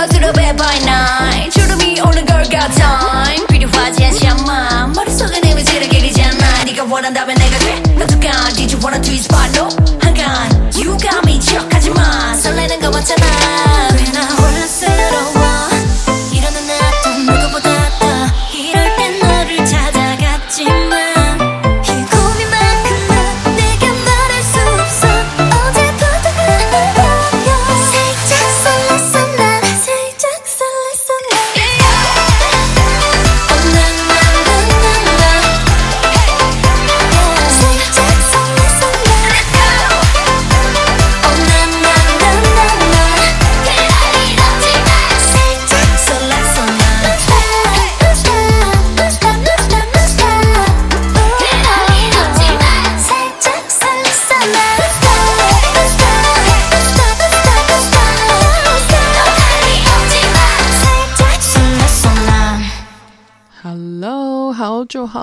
I have to go to the bed by night 주름이 오는 걸 같아 필요하지 않지 않아 머릿속에 이미지를 그리잖아 네가 원한다면 내가 돼 너도 가 Did you wanna twist but no 한간 You got me 지적하지마 설레는 거 맞잖아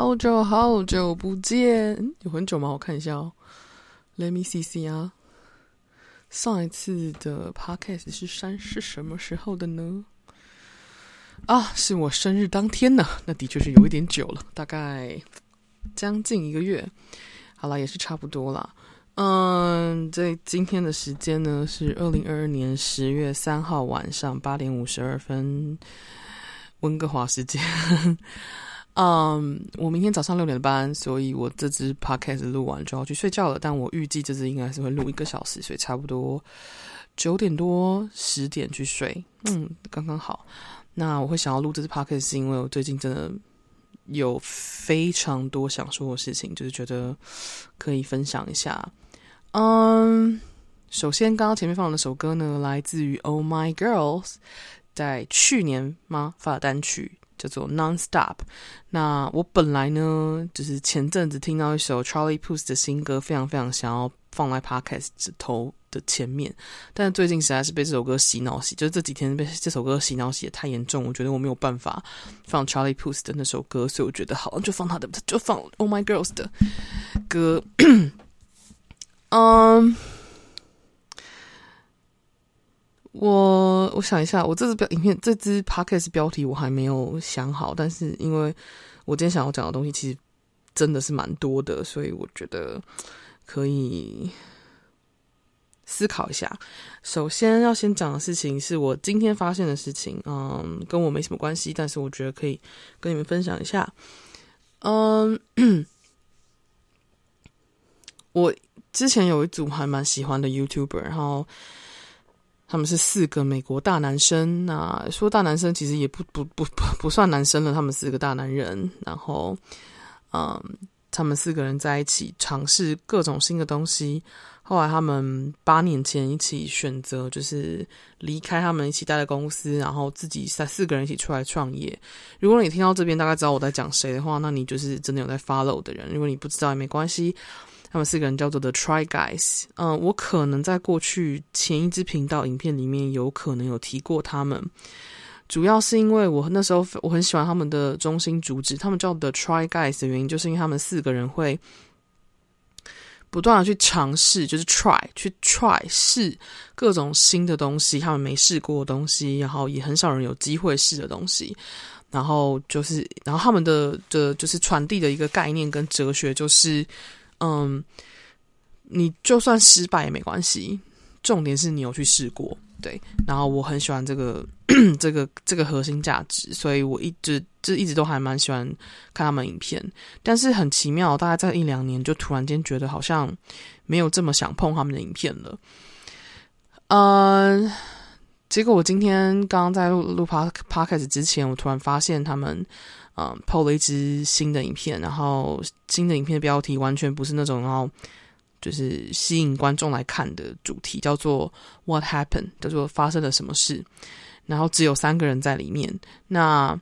好久好久不见，有很久吗？我看一下哦，Let me see see 啊，上一次的 Podcast 是三是什么时候的呢？啊，是我生日当天呢，那的确是有一点久了，大概将近一个月。好啦，也是差不多啦。嗯，这今天的时间呢是二零二二年十月三号晚上八点五十二分，温哥华时间。嗯，我明天早上六点半，所以我这支 podcast 录完就要去睡觉了。但我预计这支应该是会录一个小时，所以差不多九点多十点去睡。嗯，刚刚好。那我会想要录这支 podcast 是因为我最近真的有非常多想说的事情，就是觉得可以分享一下。嗯，首先刚刚前面放的那首歌呢，来自于 Oh My Girls，在去年吗发的单曲叫做 Non-Stop。那我本来呢，就是前阵子听到一首 Charlie Puth 的新歌，非常非常想要放在 Podcast 头的前面，但最近实在是被这首歌洗脑洗，就是这几天被这首歌洗脑洗得太严重，我觉得我没有办法放 Charlie Puth 的那首歌，所以我觉得好，就放他的，就放 Oh My Girls 的歌。嗯，我我想一下，我这支标影片这支 podcast 标题我还没有想好，但是因为我今天想要讲的东西其实真的是蛮多的，所以我觉得可以思考一下。首先要先讲的事情是我今天发现的事情，嗯，跟我没什么关系，但是我觉得可以跟你们分享一下。嗯，我之前有一组还蛮喜欢的 YouTuber，然后。他们是四个美国大男生，那说大男生其实也不不不不不算男生了，他们四个大男人，然后，嗯，他们四个人在一起尝试各种新的东西。后来他们八年前一起选择，就是离开他们一起待的公司，然后自己三四个人一起出来创业。如果你听到这边大概知道我在讲谁的话，那你就是真的有在 follow 的人。如果你不知道也没关系。他们四个人叫做 The Try Guys，嗯，我可能在过去前一支频道影片里面有可能有提过他们，主要是因为我那时候我很喜欢他们的中心主旨，他们叫 The Try Guys 的原因，就是因为他们四个人会不断的去尝试，就是 try 去 try 试各种新的东西，他们没试过的东西，然后也很少人有机会试的东西，然后就是，然后他们的的就是传递的一个概念跟哲学就是。嗯，你就算失败也没关系，重点是你有去试过，对。然后我很喜欢这个 这个这个核心价值，所以我一直就一直都还蛮喜欢看他们影片。但是很奇妙，大概在一两年就突然间觉得好像没有这么想碰他们的影片了。嗯，结果我今天刚刚在录录 Pod Podcast 之前，我突然发现他们嗯 PO 了一支新的影片，然后新的影片的标题完全不是那种然后就是吸引观众来看的主题，叫做 What Happened，叫做发生了什么事，然后只有三个人在里面，那。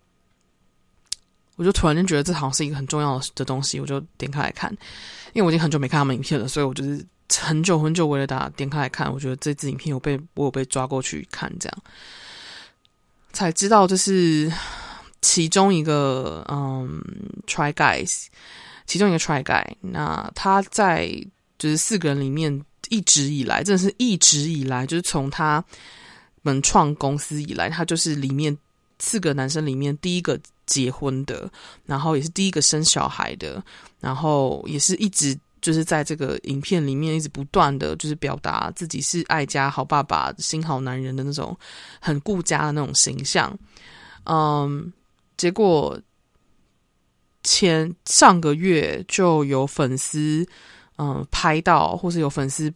我就突然间觉得这好像是一个很重要的东西，我就点开来看，因为我已经很久没看他们影片了，所以我就是很久很久为了打点开来看，我觉得这支影片我被我有被抓过去看，这样才知道这是其中一个嗯，Try Guys，其中一个 Try Guy，那他在就是四个人里面一直以来，真的是一直以来，就是从他们创公司以来，他就是里面四个男生里面第一个。结婚的，然后也是第一个生小孩的，然后也是一直就是在这个影片里面一直不断的就是表达自己是爱家好爸爸、新好男人的那种很顾家的那种形象。嗯，结果前上个月就有粉丝嗯拍到，或是有粉丝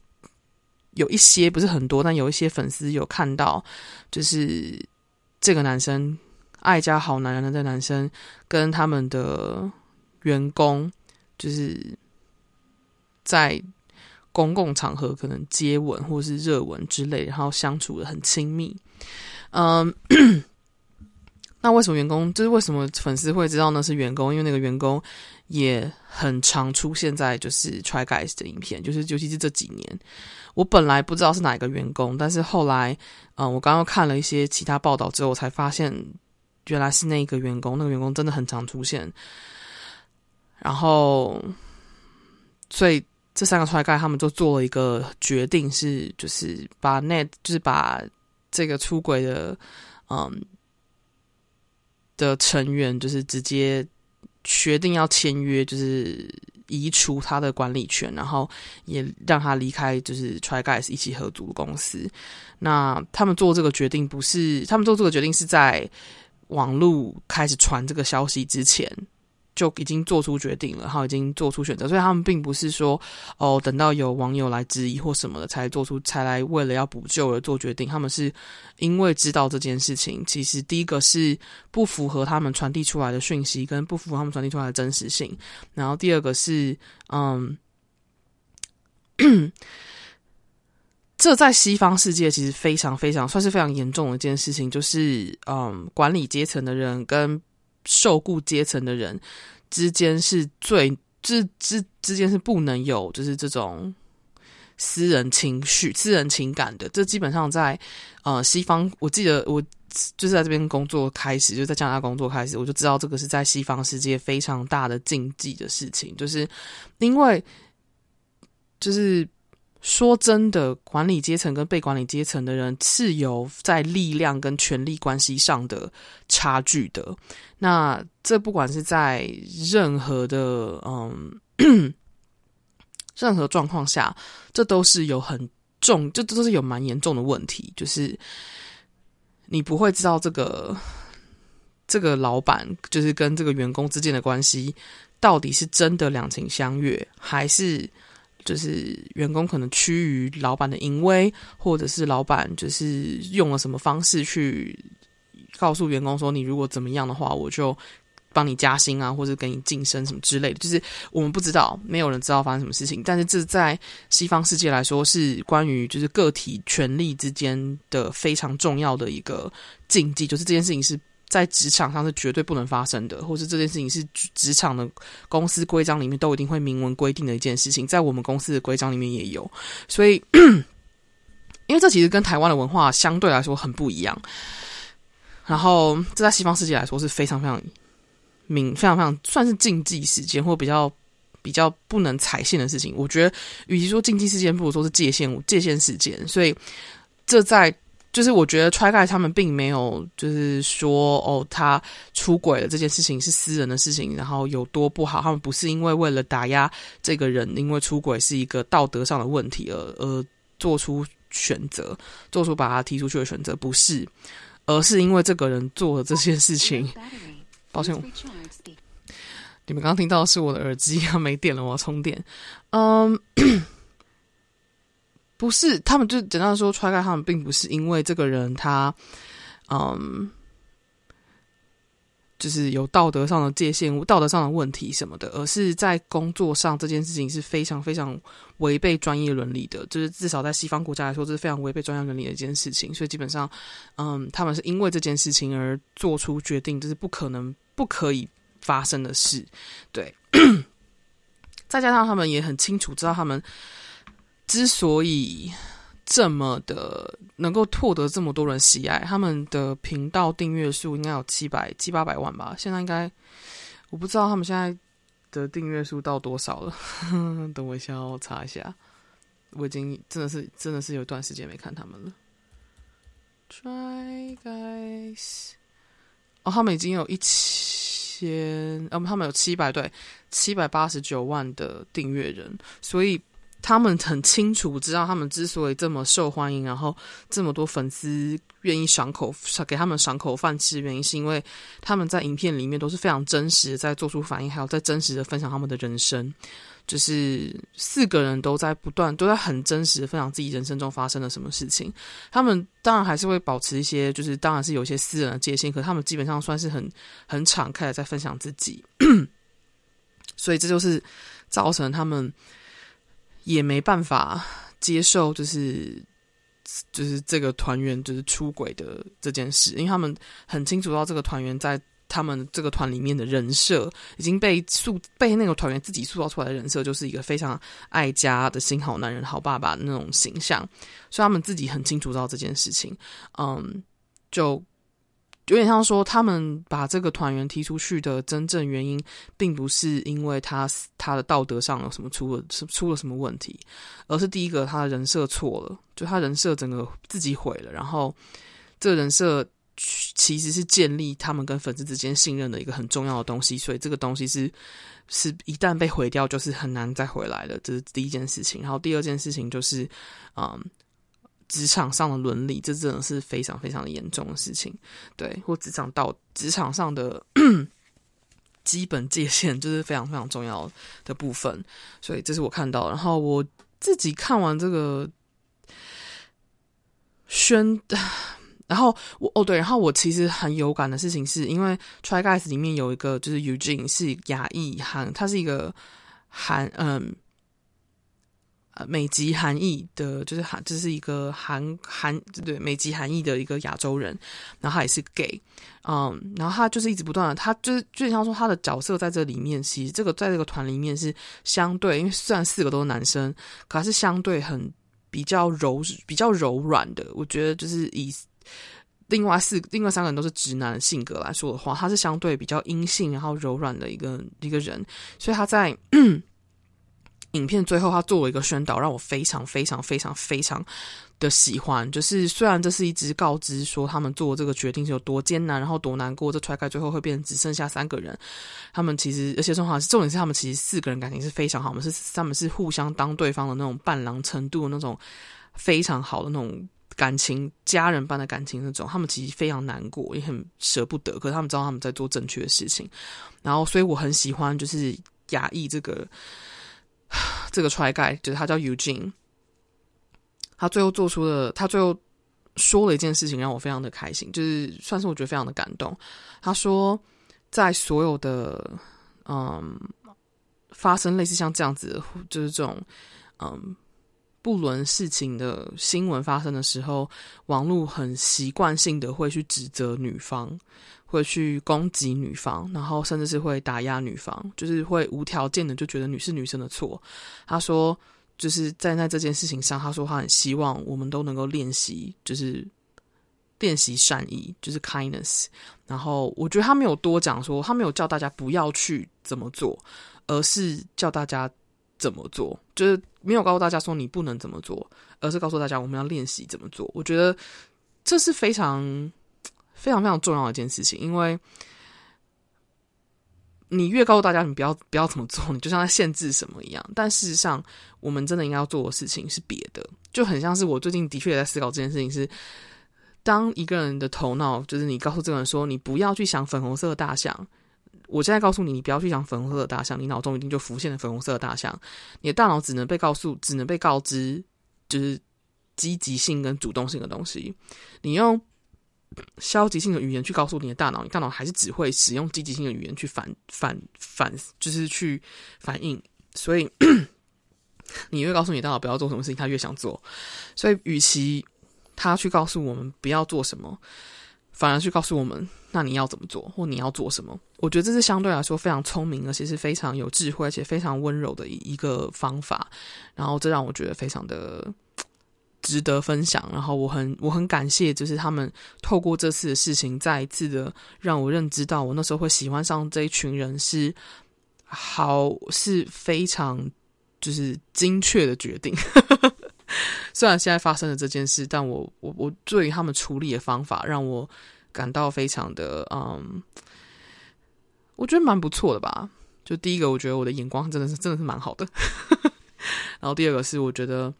有一些不是很多，但有一些粉丝有看到，就是这个男生。爱家好男人的这男生跟他们的员工，就是在公共场合可能接吻或是热吻之类，然后相处的很亲密。嗯，那为什么员工？就是为什么粉丝会知道那是员工？因为那个员工也很常出现在就是 Try Guys 的影片，就是尤其是这几年，我本来不知道是哪一个员工，但是后来，嗯，我刚刚看了一些其他报道之后，才发现。原来是那个员工，那个员工真的很常出现。然后，所以这三个 Try Guys 他们就做了一个决定，是就是把 Net 就是把这个出轨的嗯的成员，就是直接决定要签约，就是移除他的管理权，然后也让他离开，就是 Try Guys 一起合租的公司。那他们做这个决定，不是他们做这个决定是在。网络开始传这个消息之前，就已经做出决定了，哈已经做出选择，所以他们并不是说哦，等到有网友来质疑或什么的才做出，才来为了要补救而做决定。他们是因为知道这件事情，其实第一个是不符合他们传递出来的讯息，跟不符合他们传递出来的真实性，然后第二个是嗯。这在西方世界其实非常非常算是非常严重的一件事情，就是嗯，管理阶层的人跟受雇阶层的人之间是最之之之间是不能有就是这种私人情绪、私人情感的。这基本上在呃西方，我记得我就是在这边工作开始，就在加拿大工作开始，我就知道这个是在西方世界非常大的禁忌的事情，就是因为就是。说真的，管理阶层跟被管理阶层的人是有在力量跟权力关系上的差距的。那这不管是在任何的嗯 任何状况下，这都是有很重，这都是有蛮严重的问题。就是你不会知道这个这个老板就是跟这个员工之间的关系到底是真的两情相悦，还是？就是员工可能趋于老板的淫威，或者是老板就是用了什么方式去告诉员工说，你如果怎么样的话，我就帮你加薪啊，或者给你晋升什么之类的。就是我们不知道，没有人知道发生什么事情。但是这在西方世界来说，是关于就是个体权利之间的非常重要的一个禁忌。就是这件事情是。在职场上是绝对不能发生的，或是这件事情是职场的公司规章里面都一定会明文规定的一件事情，在我们公司的规章里面也有。所以，因为这其实跟台湾的文化相对来说很不一样，然后这在西方世界来说是非常非常明、非常非常算是禁忌事件，或比较比较不能踩线的事情。我觉得，与其说禁忌事件，不如说是界限界限事件。所以，这在。就是我觉得 Try Guys 他们并没有就是说哦，他出轨了这件事情是私人的事情，然后有多不好。他们不是因为为了打压这个人，因为出轨是一个道德上的问题而而做出选择，做出把他踢出去的选择，不是，而是因为这个人做了这件事情。抱歉，你们刚刚听到的是我的耳机要没电了，我要充电。嗯。不是，他们就简单的说，try guy 他们并不是因为这个人他，嗯。就是有道德上的界限、道德上的问题什么的，而是在工作上这件事情是非常非常违背专业伦理的。就是至少在西方国家来说，这是非常违背专业伦理的一件事情。所以基本上，嗯，他们是因为这件事情而做出决定，这是不可能、不可以发生的事。对，再加上他们也很清楚知道，他们之所以。这么的能够获得这么多人喜爱，他们的频道订阅数应该有七百七八百万吧？现在应该我不知道他们现在的订阅数到多少了。等我一下，我查一下。我已经真的是真的是有一段时间没看他们了。Try guys，哦，他们已经有一千，哦，他们有七百对七百八十九万的订阅人，所以。他们很清楚知道，他们之所以这么受欢迎，然后这么多粉丝愿意赏口给他们赏口饭吃的原因，是因为他们在影片里面都是非常真实的在做出反应，还有在真实的分享他们的人生。就是四个人都在不断都在很真实的分享自己人生中发生了什么事情。他们当然还是会保持一些，就是当然是有一些私人的界限，可他们基本上算是很很敞开的在分享自己。所以这就是造成他们。也没办法接受，就是就是这个团员就是出轨的这件事，因为他们很清楚到这个团员在他们这个团里面的人设已经被塑被那个团员自己塑造出来的人设，就是一个非常爱家的新好男人、好爸爸那种形象，所以他们自己很清楚到这件事情，嗯，就。有点像说，他们把这个团员踢出去的真正原因，并不是因为他他的道德上有什么出了出了什么问题，而是第一个他的人设错了，就他人设整个自己毁了。然后，这人设其实是建立他们跟粉丝之间信任的一个很重要的东西，所以这个东西是是一旦被毁掉，就是很难再回来的。这是第一件事情。然后第二件事情就是，嗯。职场上的伦理，这真的是非常非常的严重的事情，对，或职场到职场上的 基本界限，就是非常非常重要的部分。所以这是我看到，然后我自己看完这个宣，然后我哦对，然后我其实很有感的事情是，因为《Try Guys》里面有一个就是 Eugene 是亚裔韩，他是一个韩嗯。美籍韩裔的，就是韩，这是一个韩韩对美籍韩裔的一个亚洲人，然后他也是 gay，嗯，然后他就是一直不断的，他就是就像说他的角色在这里面，其实这个在这个团里面是相对，因为虽然四个都是男生，可是相对很比较柔比较柔软的。我觉得就是以另外四另外三个人都是直男性格来说的话，他是相对比较阴性然后柔软的一个一个人，所以他在。影片最后，他做了一个宣导，让我非常非常非常非常的喜欢。就是虽然这是一直告知说他们做这个决定是有多艰难，然后多难过，这 try 最后会变成只剩下三个人。他们其实，而且重点是，重点是他们其实四个人感情是非常好，我们是他们是互相当对方的那种伴郎程度那种非常好的那种感情，家人般的感情那种。他们其实非常难过，也很舍不得，可是他们知道他们在做正确的事情。然后，所以我很喜欢就是亚裔这个。这个拆盖就是他叫 Eugene，他最后做出了，他最后说了一件事情让我非常的开心，就是算是我觉得非常的感动。他说，在所有的嗯发生类似像这样子，就是这种嗯不伦事情的新闻发生的时候，网络很习惯性的会去指责女方。会去攻击女方，然后甚至是会打压女方，就是会无条件的就觉得女是女生的错。他说，就是在在这件事情上，他说他很希望我们都能够练习，就是练习善意，就是 kindness。然后我觉得他没有多讲说，他没有叫大家不要去怎么做，而是叫大家怎么做，就是没有告诉大家说你不能怎么做，而是告诉大家我们要练习怎么做。我觉得这是非常。非常非常重要的一件事情，因为你越告诉大家你不要不要怎么做，你就像在限制什么一样。但事实上，我们真的应该要做的事情是别的，就很像是我最近的确也在思考这件事情是：当一个人的头脑，就是你告诉这个人说你不要去想粉红色的大象，我现在告诉你你不要去想粉红色的大象，你脑中一定就浮现了粉红色的大象，你的大脑只能被告诉，只能被告知，就是积极性跟主动性的东西。你用消极性的语言去告诉你的大脑，你大脑还是只会使用积极性的语言去反反反，就是去反应。所以 你越告诉你大脑不要做什么事情，他越想做。所以，与其他去告诉我们不要做什么，反而去告诉我们，那你要怎么做，或你要做什么？我觉得这是相对来说非常聪明，而且是非常有智慧，而且非常温柔的一个方法。然后，这让我觉得非常的。值得分享，然后我很我很感谢，就是他们透过这次的事情，再一次的让我认知到，我那时候会喜欢上这一群人是好是非常就是精确的决定。虽然现在发生了这件事，但我我我对于他们处理的方法，让我感到非常的嗯，我觉得蛮不错的吧。就第一个，我觉得我的眼光真的是真的是蛮好的。然后第二个是，我觉得。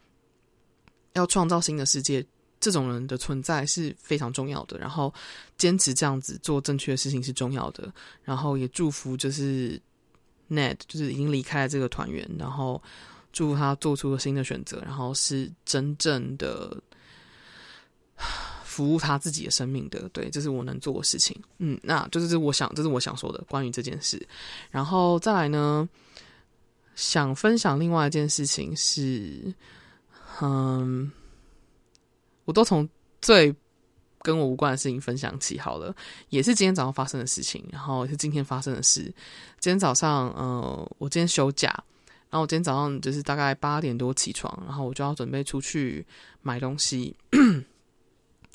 要创造新的世界，这种人的存在是非常重要的。然后坚持这样子做正确的事情是重要的。然后也祝福就是 Ned，就是已经离开了这个团员，然后祝福他做出了新的选择，然后是真正的服务他自己的生命的。对，这是我能做的事情。嗯，那就是我想，这是我想说的关于这件事。然后再来呢，想分享另外一件事情是。嗯，我都从最跟我无关的事情分享起好了，也是今天早上发生的事情，然后也是今天发生的事。今天早上，呃，我今天休假，然后我今天早上就是大概八点多起床，然后我就要准备出去买东西。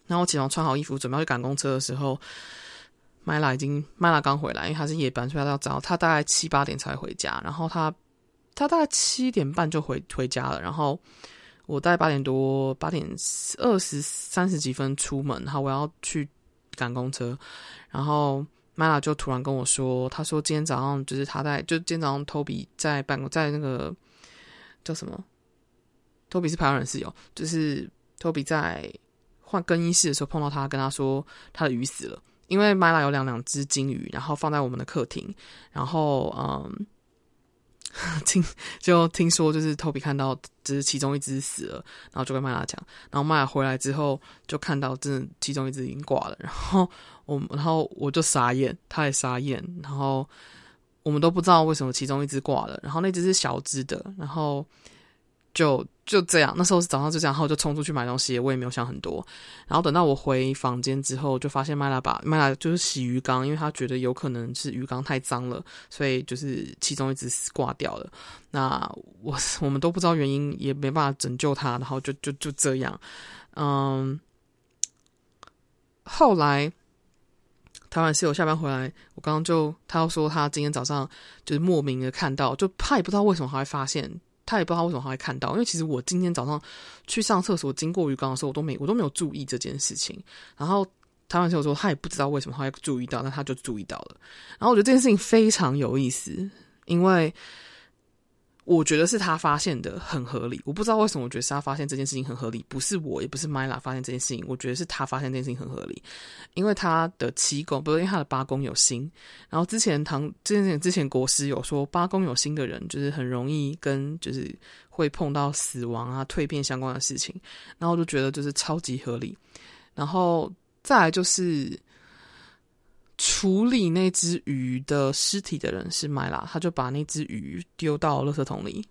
然后我起床穿好衣服，准备去赶公车的时候，Myla 已经 Myla 刚回来，因为他是夜班，所以他要早，他大概七八点才回家，然后他他大概七点半就回回家了，然后。我大概八点多，八点二十三十几分出门，然后我要去赶公车，然后 Mila 就突然跟我说，他说今天早上就是他在，就今天早上 Toby 在办公，在那个叫什么？Toby 是排湾人室友，就是 Toby 在换更衣室的时候碰到他，跟他说他的鱼死了，因为 Mila 有两两只金鱼，然后放在我们的客厅，然后嗯。听就听说，就是 Toby 看到，就是其中一只死了，然后就跟麦拉讲，然后麦拉回来之后就看到，真的其中一只已经挂了，然后我，然后我就傻眼，他也傻眼，然后我们都不知道为什么其中一只挂了，然后那只是小只的，然后。就就这样，那时候是早上就这样，然后就冲出去买东西，我也没有想很多。然后等到我回房间之后，就发现麦拉把麦拉就是洗鱼缸，因为他觉得有可能是鱼缸太脏了，所以就是其中一只挂掉了。那我我们都不知道原因，也没办法拯救它，然后就就就这样。嗯，后来台湾室友下班回来，我刚刚就他要说他今天早上就是莫名的看到，就他也不知道为什么他会发现。他也不知道为什么他会看到，因为其实我今天早上去上厕所经过鱼缸的时候，我都没我都没有注意这件事情。然后台湾室友说他也不知道为什么他会注意到，但他就注意到了。然后我觉得这件事情非常有意思，因为。我觉得是他发现的很合理，我不知道为什么，我觉得是他发现这件事情很合理，不是我，也不是 Myla 发现这件事情，我觉得是他发现这件事情很合理，因为他的七宫，不是因为他的八宫有星，然后之前唐之前之前国师有说八宫有星的人就是很容易跟就是会碰到死亡啊蜕变相关的事情，然后我就觉得就是超级合理，然后再来就是。处理那只鱼的尸体的人是麦拉，他就把那只鱼丢到垃圾桶里，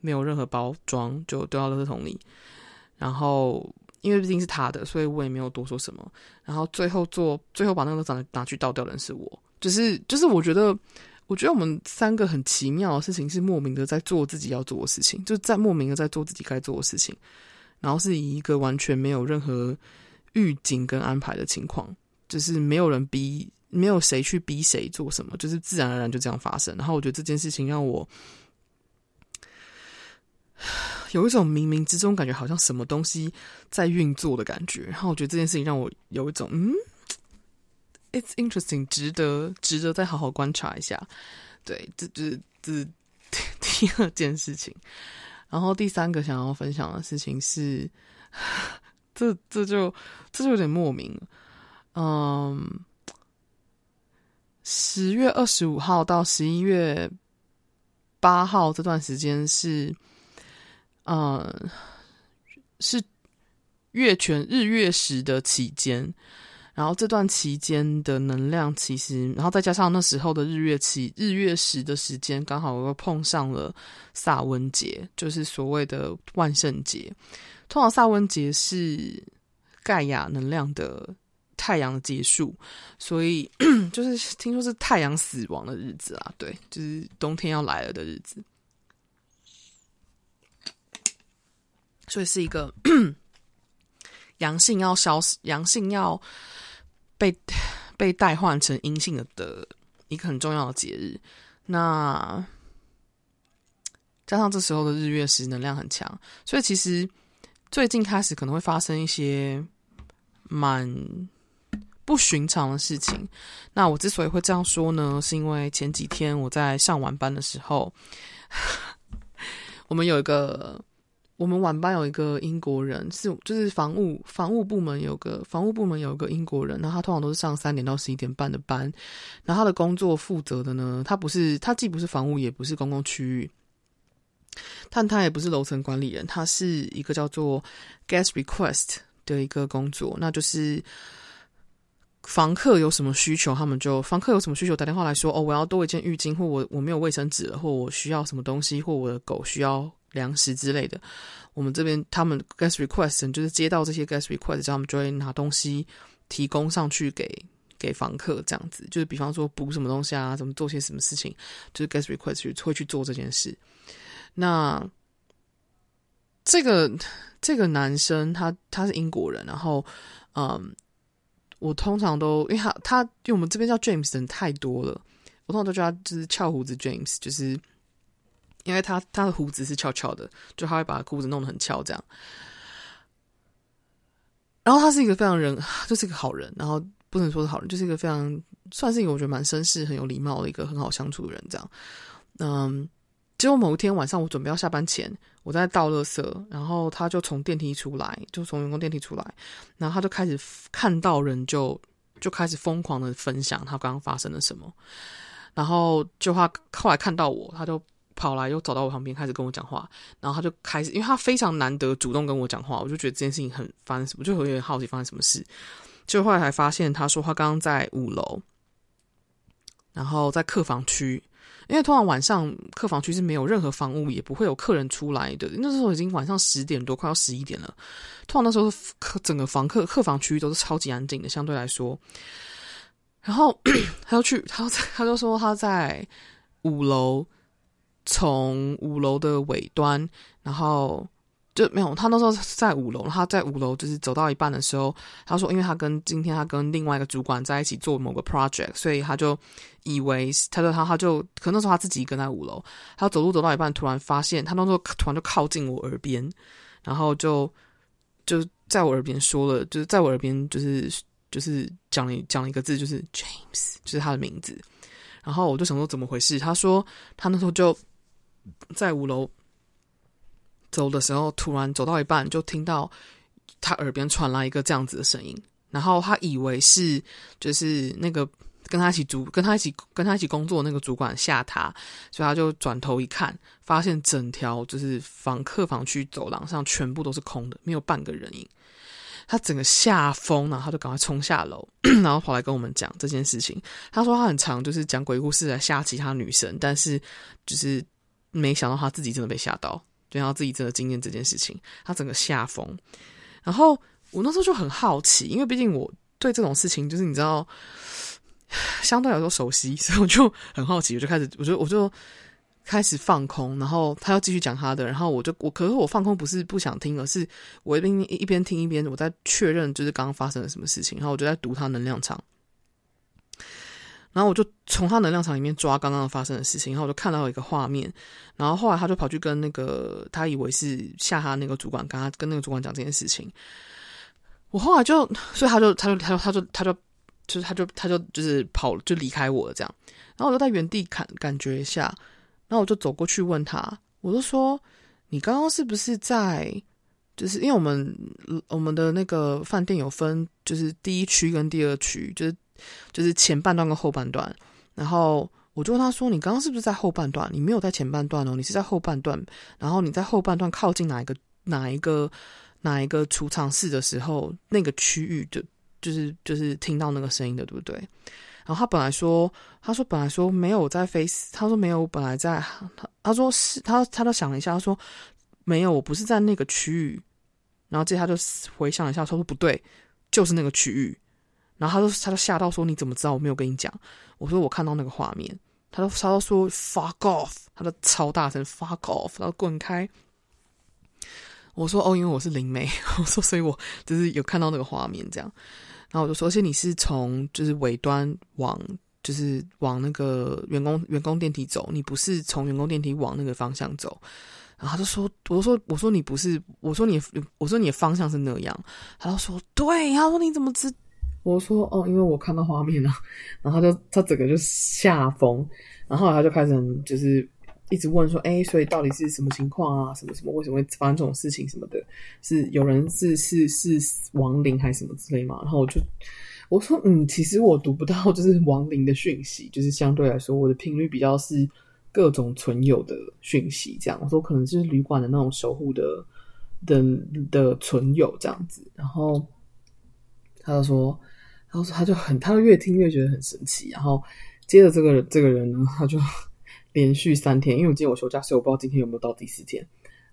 没有任何包装就丢到垃圾桶里。然后因为毕竟是他的，所以我也没有多说什么。然后最后做最后把那个垃圾拿去倒掉的人是我，就是就是我觉得我觉得我们三个很奇妙的事情是莫名的在做自己要做的事情，就在莫名的在做自己该做的事情，然后是以一个完全没有任何预警跟安排的情况。就是没有人逼，没有谁去逼谁做什么，就是自然而然就这样发生。然后我觉得这件事情让我有一种冥冥之中感觉好像什么东西在运作的感觉。然后我觉得这件事情让我有一种嗯，it's interesting，值得值得再好好观察一下。对，这这这 第二件事情。然后第三个想要分享的事情是，这这就这就有点莫名。嗯，十月二十五号到十一月八号这段时间是，嗯，是月全日月食的期间，然后这段期间的能量其实，然后再加上那时候的日月期日月食的时间，刚好又碰上了萨温节，就是所谓的万圣节。通常萨温节是盖亚能量的太阳的结束，所以 就是听说是太阳死亡的日子啊，对，就是冬天要来了的日子，所以是一个。阳性要消失，阳性要被被代换成阴性的的一个很重要的节日。那加上这时候的日月食能量很强，所以其实最近开始可能会发生一些蛮不寻常的事情。那我之所以会这样说呢，是因为前几天我在上晚班的时候，我们有一个。我们晚班有一个英国人，是就是房务房务部门有个房务部门有一个英国人，然后他通常都是上三点到十一点半的班，然后他的工作负责的呢，他不是他既不是房务，也不是公共区域，但他也不是楼层管理人，他是一个叫做 guest request 的一个工作，那就是房客有什么需求，他们就房客有什么需求打电话来说，哦，我要多一件浴巾，或我我没有卫生纸了，或我需要什么东西，或我的狗需要。粮食之类的，我们这边他们 guest request 就是接到这些 guest request，他们就会拿东西提供上去给给房客，这样子就是比方说补什么东西啊，怎么做些什么事情，就是 guest request 会去做这件事。那这个这个男生他他是英国人，然后嗯，我通常都因为他他因为我们这边叫 James 的人太多了，我通常都叫他就是翘胡子 James，就是。因为他他的胡子是翘翘的，就他会把胡子弄得很翘，这样。然后他是一个非常人，就是一个好人。然后不能说是好人，就是一个非常算是一个我觉得蛮绅士、很有礼貌的一个很好相处的人，这样。嗯，结果某一天晚上，我准备要下班前，我在倒垃圾，然后他就从电梯出来，就从员工电梯出来，然后他就开始看到人就就开始疯狂的分享他刚刚发生了什么，然后就他后来看到我，他就。跑来又走到我旁边，开始跟我讲话，然后他就开始，因为他非常难得主动跟我讲话，我就觉得这件事情很发生什么，我就有点好奇发生什么事。就后来才发现，他说他刚刚在五楼，然后在客房区，因为通常晚上客房区是没有任何房屋，也不会有客人出来的。那时候已经晚上十点多，快要十一点了。通常那时候客整个房客客房区都是超级安静的，相对来说。然后 他要去，他就他就说他在五楼。从五楼的尾端，然后就没有他那时候在五楼，他在五楼就是走到一半的时候，他说，因为他跟今天他跟另外一个主管在一起做某个 project，所以他就以为他说他他就可能那时候他自己跟在五楼，他走路走到一半，突然发现他那时候突然就靠近我耳边，然后就就在我耳边说了，就是在我耳边就是就是讲了讲了一个字，就是 James，就是他的名字，然后我就想说怎么回事，他说他那时候就。在五楼走的时候，突然走到一半，就听到他耳边传来一个这样子的声音，然后他以为是就是那个跟他一起主跟他一起跟他一起工作那个主管吓他，所以他就转头一看，发现整条就是房客房区走廊上全部都是空的，没有半个人影。他整个吓疯了，他就赶快冲下楼，然后跑来跟我们讲这件事情。他说他很常就是讲鬼故事来吓其他女生，但是就是。没想到他自己真的被吓到，对，然后自己真的经验这件事情，他整个吓疯。然后我那时候就很好奇，因为毕竟我对这种事情就是你知道，相对来说熟悉，所以我就很好奇，我就开始，我就我就开始放空，然后他要继续讲他的，然后我就我可是我放空不是不想听，而是我一边一边听一边我在确认就是刚刚发生了什么事情，然后我就在读他能量场。然后我就从他能量场里面抓刚刚发生的事情，然后我就看到一个画面，然后后来他就跑去跟那个他以为是吓他那个主管，跟他跟那个主管讲这件事情。我后来就，所以他就他就他就他就他就就是他就他就就是跑就离开我了这样。然后我就在原地看感觉一下，然后我就走过去问他，我就说：“你刚刚是不是在？就是因为我们我们的那个饭店有分，就是第一区跟第二区，就是。”就是前半段跟后半段，然后我就问他说：“你刚刚是不是在后半段？你没有在前半段哦，你是在后半段。然后你在后半段靠近哪一个哪一个哪一个储藏室的时候，那个区域就就是就是听到那个声音的，对不对？然后他本来说，他说本来说没有在 face，他说没有，本来在他他说是他他都想了一下，他说没有，我不是在那个区域。然后接着他就回想了一下，他说不对，就是那个区域。然后他就他就吓到说，你怎么知道我没有跟你讲？我说我看到那个画面。他都他都说 fuck off，他的超大声 fuck off，然后滚开。我说哦，因为我是灵媒，我说所以我就是有看到那个画面这样。然后我就说，而且你是从就是尾端往就是往那个员工员工电梯走，你不是从员工电梯往那个方向走。然后他就说，我说我说你不是，我说你我说你的方向是那样。他就说对，他说你怎么知？我说哦，因为我看到画面了。然后他就他整个就吓疯，然后他就开始就是。一直问说，哎，所以到底是什么情况啊？什么什么？为什么会发生这种事情？什么的？是有人是是是亡灵还是什么之类嘛？然后我就我说，嗯，其实我读不到就是亡灵的讯息，就是相对来说，我的频率比较是各种存有的讯息。这样，我说可能就是旅馆的那种守护的的的存有这样子。然后他就说，他说他就很，他越听越觉得很神奇。然后接着这个这个人呢，他就。连续三天，因为我今天我休假，所以我不知道今天有没有到第四天。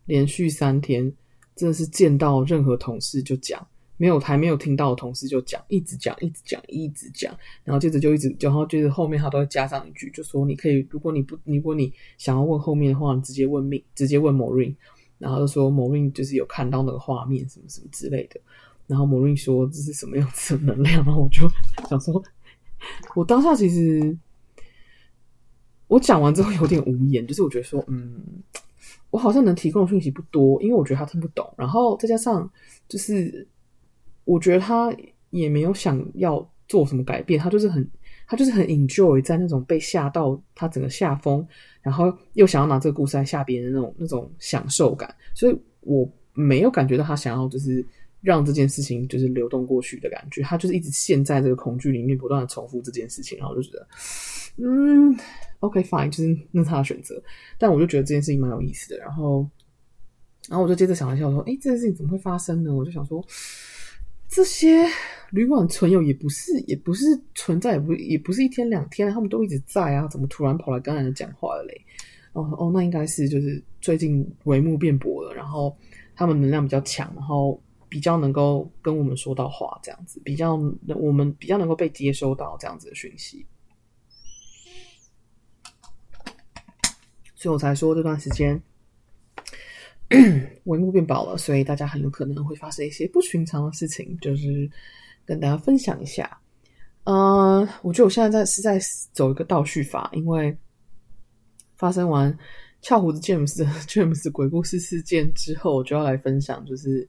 连续三天，真的是见到任何同事就讲，没有还没有听到的同事就讲，一直讲，一直讲，一直讲，然后接着就一直，然后接着后面他都会加上一句，就说你可以，如果你不，如果你想要问后面的话，你直接问命，直接问某人然后就说某人就是有看到那个画面什么什么之类的，然后 Maureen 说这是什么样子的能量，然后我就想说，我当下其实。我讲完之后有点无言，就是我觉得说，嗯，我好像能提供的讯息不多，因为我觉得他听不懂。然后再加上，就是我觉得他也没有想要做什么改变，他就是很，他就是很 enjoy 在那种被吓到，他整个吓疯，然后又想要拿这个故事来吓别人的那种那种享受感。所以我没有感觉到他想要就是让这件事情就是流动过去的感觉，他就是一直陷在这个恐惧里面，不断的重复这件事情，然后就觉得，嗯。OK，fine，就是那是他的选择，但我就觉得这件事情蛮有意思的。然后，然后我就接着想了一下，我说：“哎，这件事情怎么会发生呢？”我就想说，这些旅馆存有也不是，也不是存在，也不也不是一天两天，他们都一直在啊，怎么突然跑来跟人讲话了嘞？哦哦，那应该是就是最近帷幕变薄了，然后他们能量比较强，然后比较能够跟我们说到话，这样子比较我们比较能够被接收到这样子的讯息。所以我才说这段时间帷幕变薄了，所以大家很有可能会发生一些不寻常的事情，就是跟大家分享一下。嗯、我觉得我现在在是在走一个倒叙法，因为发生完 翘胡子 James James 鬼故事事件之后，我就要来分享，就是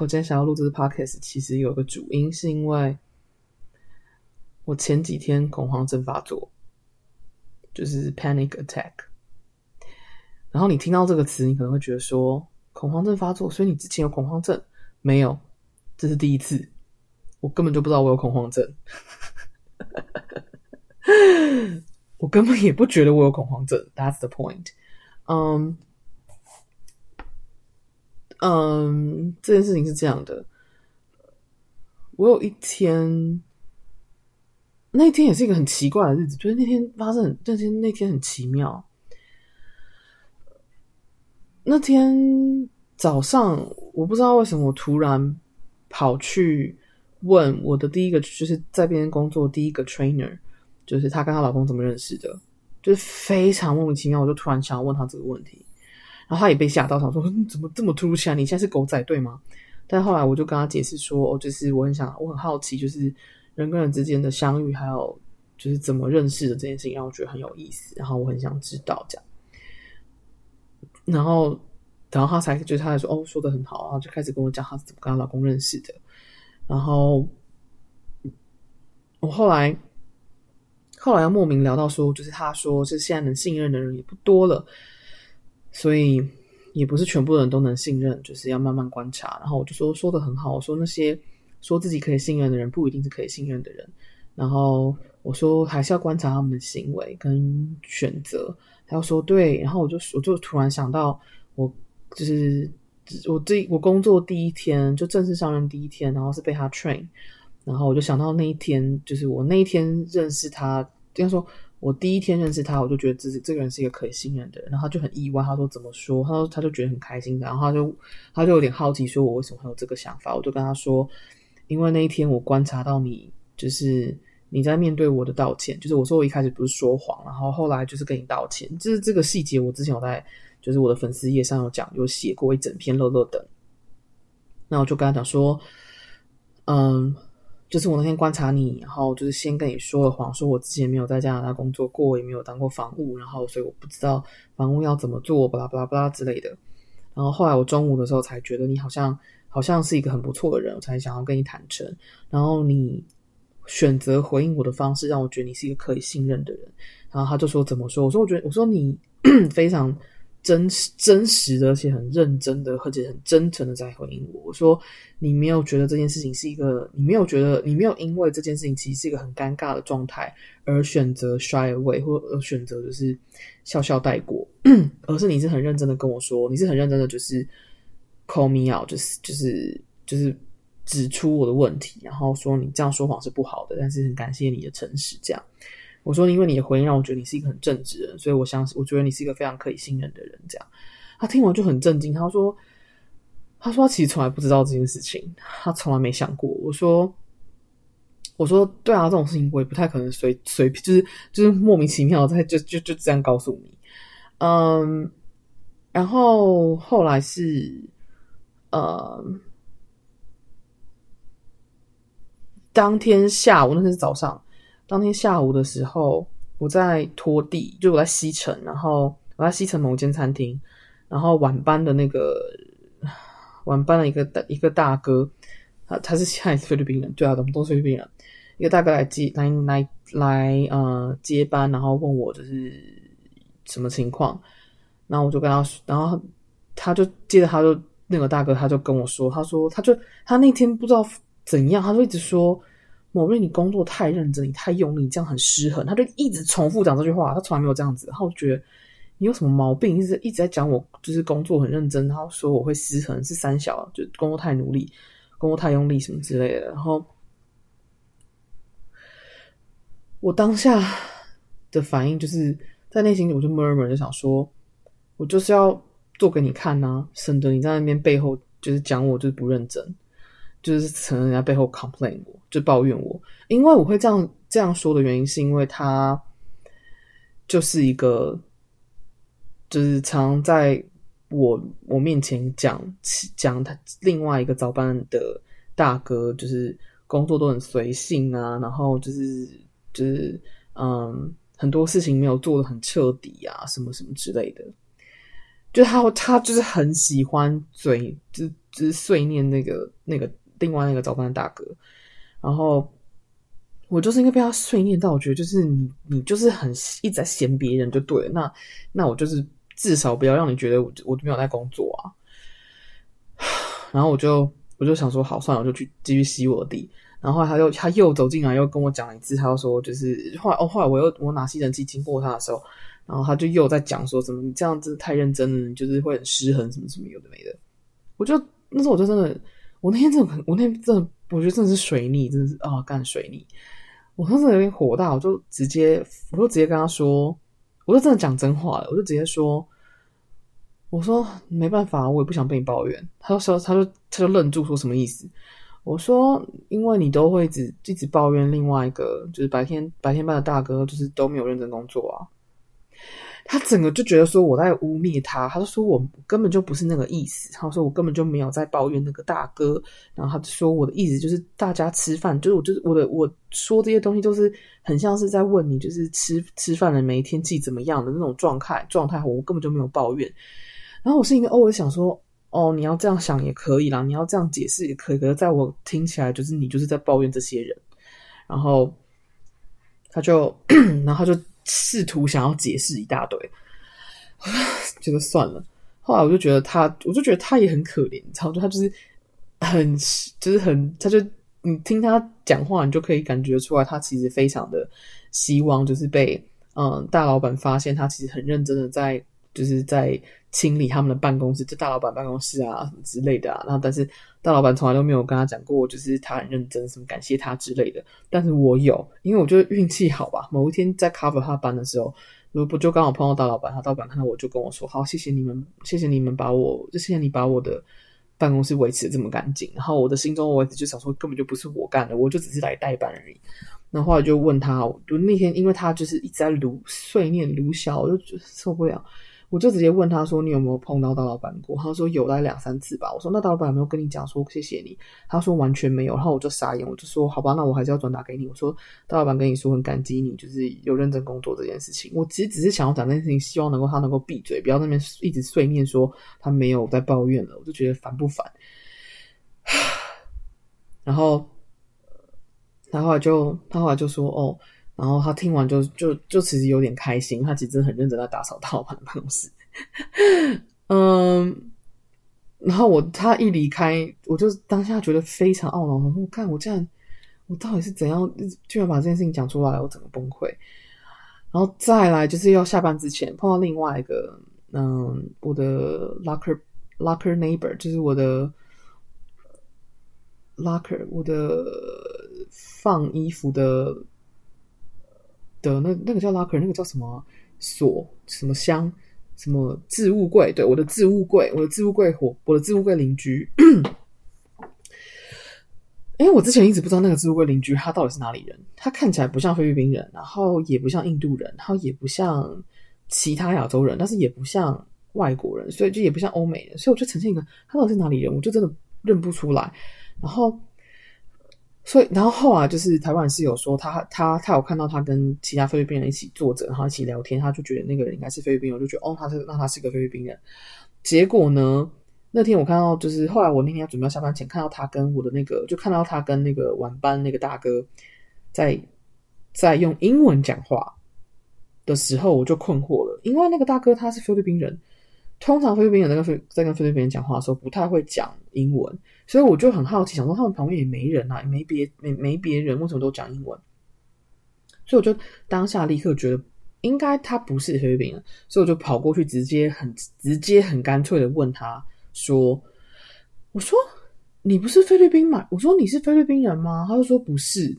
我今天想要录这个 podcast，其实有个主因是因为我前几天恐慌症发作。就是 panic attack，然后你听到这个词，你可能会觉得说恐慌症发作，所以你之前有恐慌症？没有，这是第一次，我根本就不知道我有恐慌症，我根本也不觉得我有恐慌症。That's the point。嗯嗯，这件事情是这样的，我有一天。那天也是一个很奇怪的日子，就是那天发生很，那天那天很奇妙。那天早上，我不知道为什么我突然跑去问我的第一个，就是在边工作第一个 trainer，就是她跟她老公怎么认识的，就是非常莫名其妙，我就突然想要问她这个问题，然后他也被吓到，想说你怎么这么突如其来？你现在是狗仔队吗？但后来我就跟他解释说，哦，就是我很想，我很好奇，就是。人跟人之间的相遇，还有就是怎么认识的这件事情，让我觉得很有意思。然后我很想知道这样。然后，然后他才就是他才说哦，说得很好，然后就开始跟我讲他是怎么跟他老公认识的。然后我后来后来又莫名聊到说，就是他说是现在能信任的人也不多了，所以也不是全部人都能信任，就是要慢慢观察。然后我就说说的很好，我说那些。说自己可以信任的人，不一定是可以信任的人。然后我说，还是要观察他们的行为跟选择。他又说对，然后我就我就突然想到，我就是我这我工作第一天就正式上任第一天，然后是被他 train，然后我就想到那一天，就是我那一天认识他，应该说我第一天认识他，我就觉得这是这个人是一个可以信任的人，然后他就很意外，他说怎么说？他说他就觉得很开心，然后他就他就有点好奇，说我为什么会有这个想法？我就跟他说，因为那一天我观察到你，就是你在面对我的道歉，就是我说我一开始不是说谎，然后后来就是跟你道歉，就是这个细节我之前有在。就是我的粉丝页上有讲，有写过一整篇乐乐的。那我就跟他讲说，嗯，就是我那天观察你，然后就是先跟你说了谎，说我之前没有在加拿大工作过，也没有当过房务，然后所以我不知道房务要怎么做，巴拉巴拉巴拉之类的。然后后来我中午的时候才觉得你好像好像是一个很不错的人，我才想要跟你坦诚。然后你选择回应我的方式，让我觉得你是一个可以信任的人。然后他就说怎么说？我说我觉得我说你 非常。真实、真实的，而且很认真的，而且很真诚的在回应我。我说：“你没有觉得这件事情是一个，你没有觉得，你没有因为这件事情其实是一个很尴尬的状态而选择 shy away，或而选择就是笑笑带过，而是你是很认真的跟我说，你是很认真的，就是 call me out，就是就是就是指出我的问题，然后说你这样说谎是不好的，但是很感谢你的诚实，这样。”我说，因为你的回应让我觉得你是一个很正直的人，所以我相信，我觉得你是一个非常可以信任的人。这样，他听完就很震惊。他说：“他说他其实从来不知道这件事情，他从来没想过。”我说：“我说对啊，这种事情我也不太可能随随便就是就是莫名其妙在就就就这样告诉你。”嗯，然后后来是呃，当天下午，那天是早上。当天下午的时候，我在拖地，就我在西城，然后我在西城某间餐厅，然后晚班的那个晚班的一个大一个大哥，他他是现在菲律宾人，对啊，我们都菲律宾人，一个大哥来接来来来呃接班，然后问我就是什么情况，然后我就跟他说，然后他就接着他就那个大哥他就跟我说，他说他就他那天不知道怎样，他就一直说。某瑞，你工作太认真，你太用力，这样很失衡。他就一直重复讲这句话，他从来没有这样子。然后我觉得你有什么毛病？一直一直在讲我就是工作很认真，然后说我会失衡，是三小，就工作太努力，工作太用力什么之类的。然后我当下的反应就是在内心，我就 murmur 就想说，我就是要做给你看啊，省得你在那边背后就是讲我就是不认真。就是承认人家背后 complain 我，就抱怨我，因为我会这样这样说的原因，是因为他就是一个，就是常在我我面前讲讲他另外一个早班的大哥，就是工作都很随性啊，然后就是就是嗯，很多事情没有做得很彻底啊，什么什么之类的，就他他就是很喜欢嘴，就就是碎念那个那个。另外那个早班的大哥，然后我就是因为被他碎念到，我觉得就是你你就是很一直在嫌别人就对了，那那我就是至少不要让你觉得我我没有在工作啊。然后我就我就想说好算了，我就去继续吸我的地。然后他又他又走进来又跟我讲一次，他又说就是后来哦后来我又我拿吸尘器经过他的时候，然后他就又在讲说什么你这样子太认真了，你就是会很失衡什么什么有的没的。我就那时候我就真的。我那天真的很，我那天真的，我觉得真的是水逆，真的是啊，干水逆。我当时有点火大，我就直接，我就直接跟他说，我就真的讲真话了，我就直接说，我说没办法，我也不想被你抱怨。他说，他就他就愣住，说什么意思？我说，因为你都会一直一直抱怨另外一个，就是白天白天班的大哥，就是都没有认真工作啊。他整个就觉得说我在污蔑他，他就说我根本就不是那个意思，他说我根本就没有在抱怨那个大哥，然后他就说我的意思就是大家吃饭，就是我就是我的我说这些东西都是很像是在问你，就是吃吃饭了没，天气怎么样的那种状态状态，我根本就没有抱怨。然后我是因为偶尔想说，哦，你要这样想也可以啦，你要这样解释也可以，可是在我听起来就是你就是在抱怨这些人，然后他就 然后他就。试图想要解释一大堆，觉得算了。后来我就觉得他，我就觉得他也很可怜，你知道，就他就是很，就是很，他就你听他讲话，你就可以感觉出来，他其实非常的希望，就是被嗯大老板发现他其实很认真的在就是在清理他们的办公室，就大老板办公室啊什么之类的啊。然后，但是大老板从来都没有跟他讲过，就是他很认真，什么感谢他之类的。但是我有，因为我觉得运气好吧。某一天在 cover 他班的时候，我不就刚好碰到大老板，他大老板看到我就跟我说：“好，谢谢你们，谢谢你们把我，就谢谢你把我的办公室维持的这么干净。”然后我的心中我一直就想说，根本就不是我干的，我就只是来代班而已。然后后来就问他，就那天因为他就是一直在撸碎念撸小，我就觉得受不了。我就直接问他说：“你有没有碰到大老板过？”他说：“有来两三次吧。”我说：“那大老板有没有跟你讲说谢谢你？”他说：“完全没有。”然后我就傻眼，我就说：“好吧，那我还是要转达给你。”我说：“大老板跟你说很感激你，就是有认真工作这件事情。我其实只是想要讲这件事情，希望能够他能够闭嘴，不要那边一直碎念说他没有在抱怨了。”我就觉得烦不烦？然后，他后来就他后来就说：“哦。”然后他听完就就就其实有点开心，他其实很认真在打扫大老板的办公室。嗯，然后我他一离开，我就当下觉得非常懊恼。我看我这样，我到底是怎样，居然把这件事情讲出来，我整个崩溃。然后再来就是要下班之前碰到另外一个，嗯，我的 locker locker neighbor，就是我的 locker，我的放衣服的。的那那个叫 locker，那个叫什么锁？什么箱？什么置物柜？对，我的置物柜，我的置物柜火，我的置物柜邻居。因为我之前一直不知道那个置物柜邻居他到底是哪里人，他看起来不像菲律宾人，然后也不像印度人，然后也不像其他亚洲人，但是也不像外国人，所以就也不像欧美人，所以我就呈现一个他到底是哪里人，我就真的认不出来。然后。所以，然后后来就是台湾室友说他他他有看到他跟其他菲律宾人一起坐着，然后一起聊天，他就觉得那个人应该是菲律宾人，我就觉得哦，他是那他是个菲律宾人。结果呢，那天我看到就是后来我那天要准备要下班前看到他跟我的那个，就看到他跟那个晚班那个大哥在在用英文讲话的时候，我就困惑了，因为那个大哥他是菲律宾人。通常菲律宾人在跟菲在跟菲律宾人讲话的时候，不太会讲英文，所以我就很好奇，想说他们旁边也没人啊，也没别没没别人，为什么都讲英文？所以我就当下立刻觉得应该他不是菲律宾人，所以我就跑过去，直接很直接很干脆的问他说：“我说你不是菲律宾吗？我说你是菲律宾人吗？”他就说不是。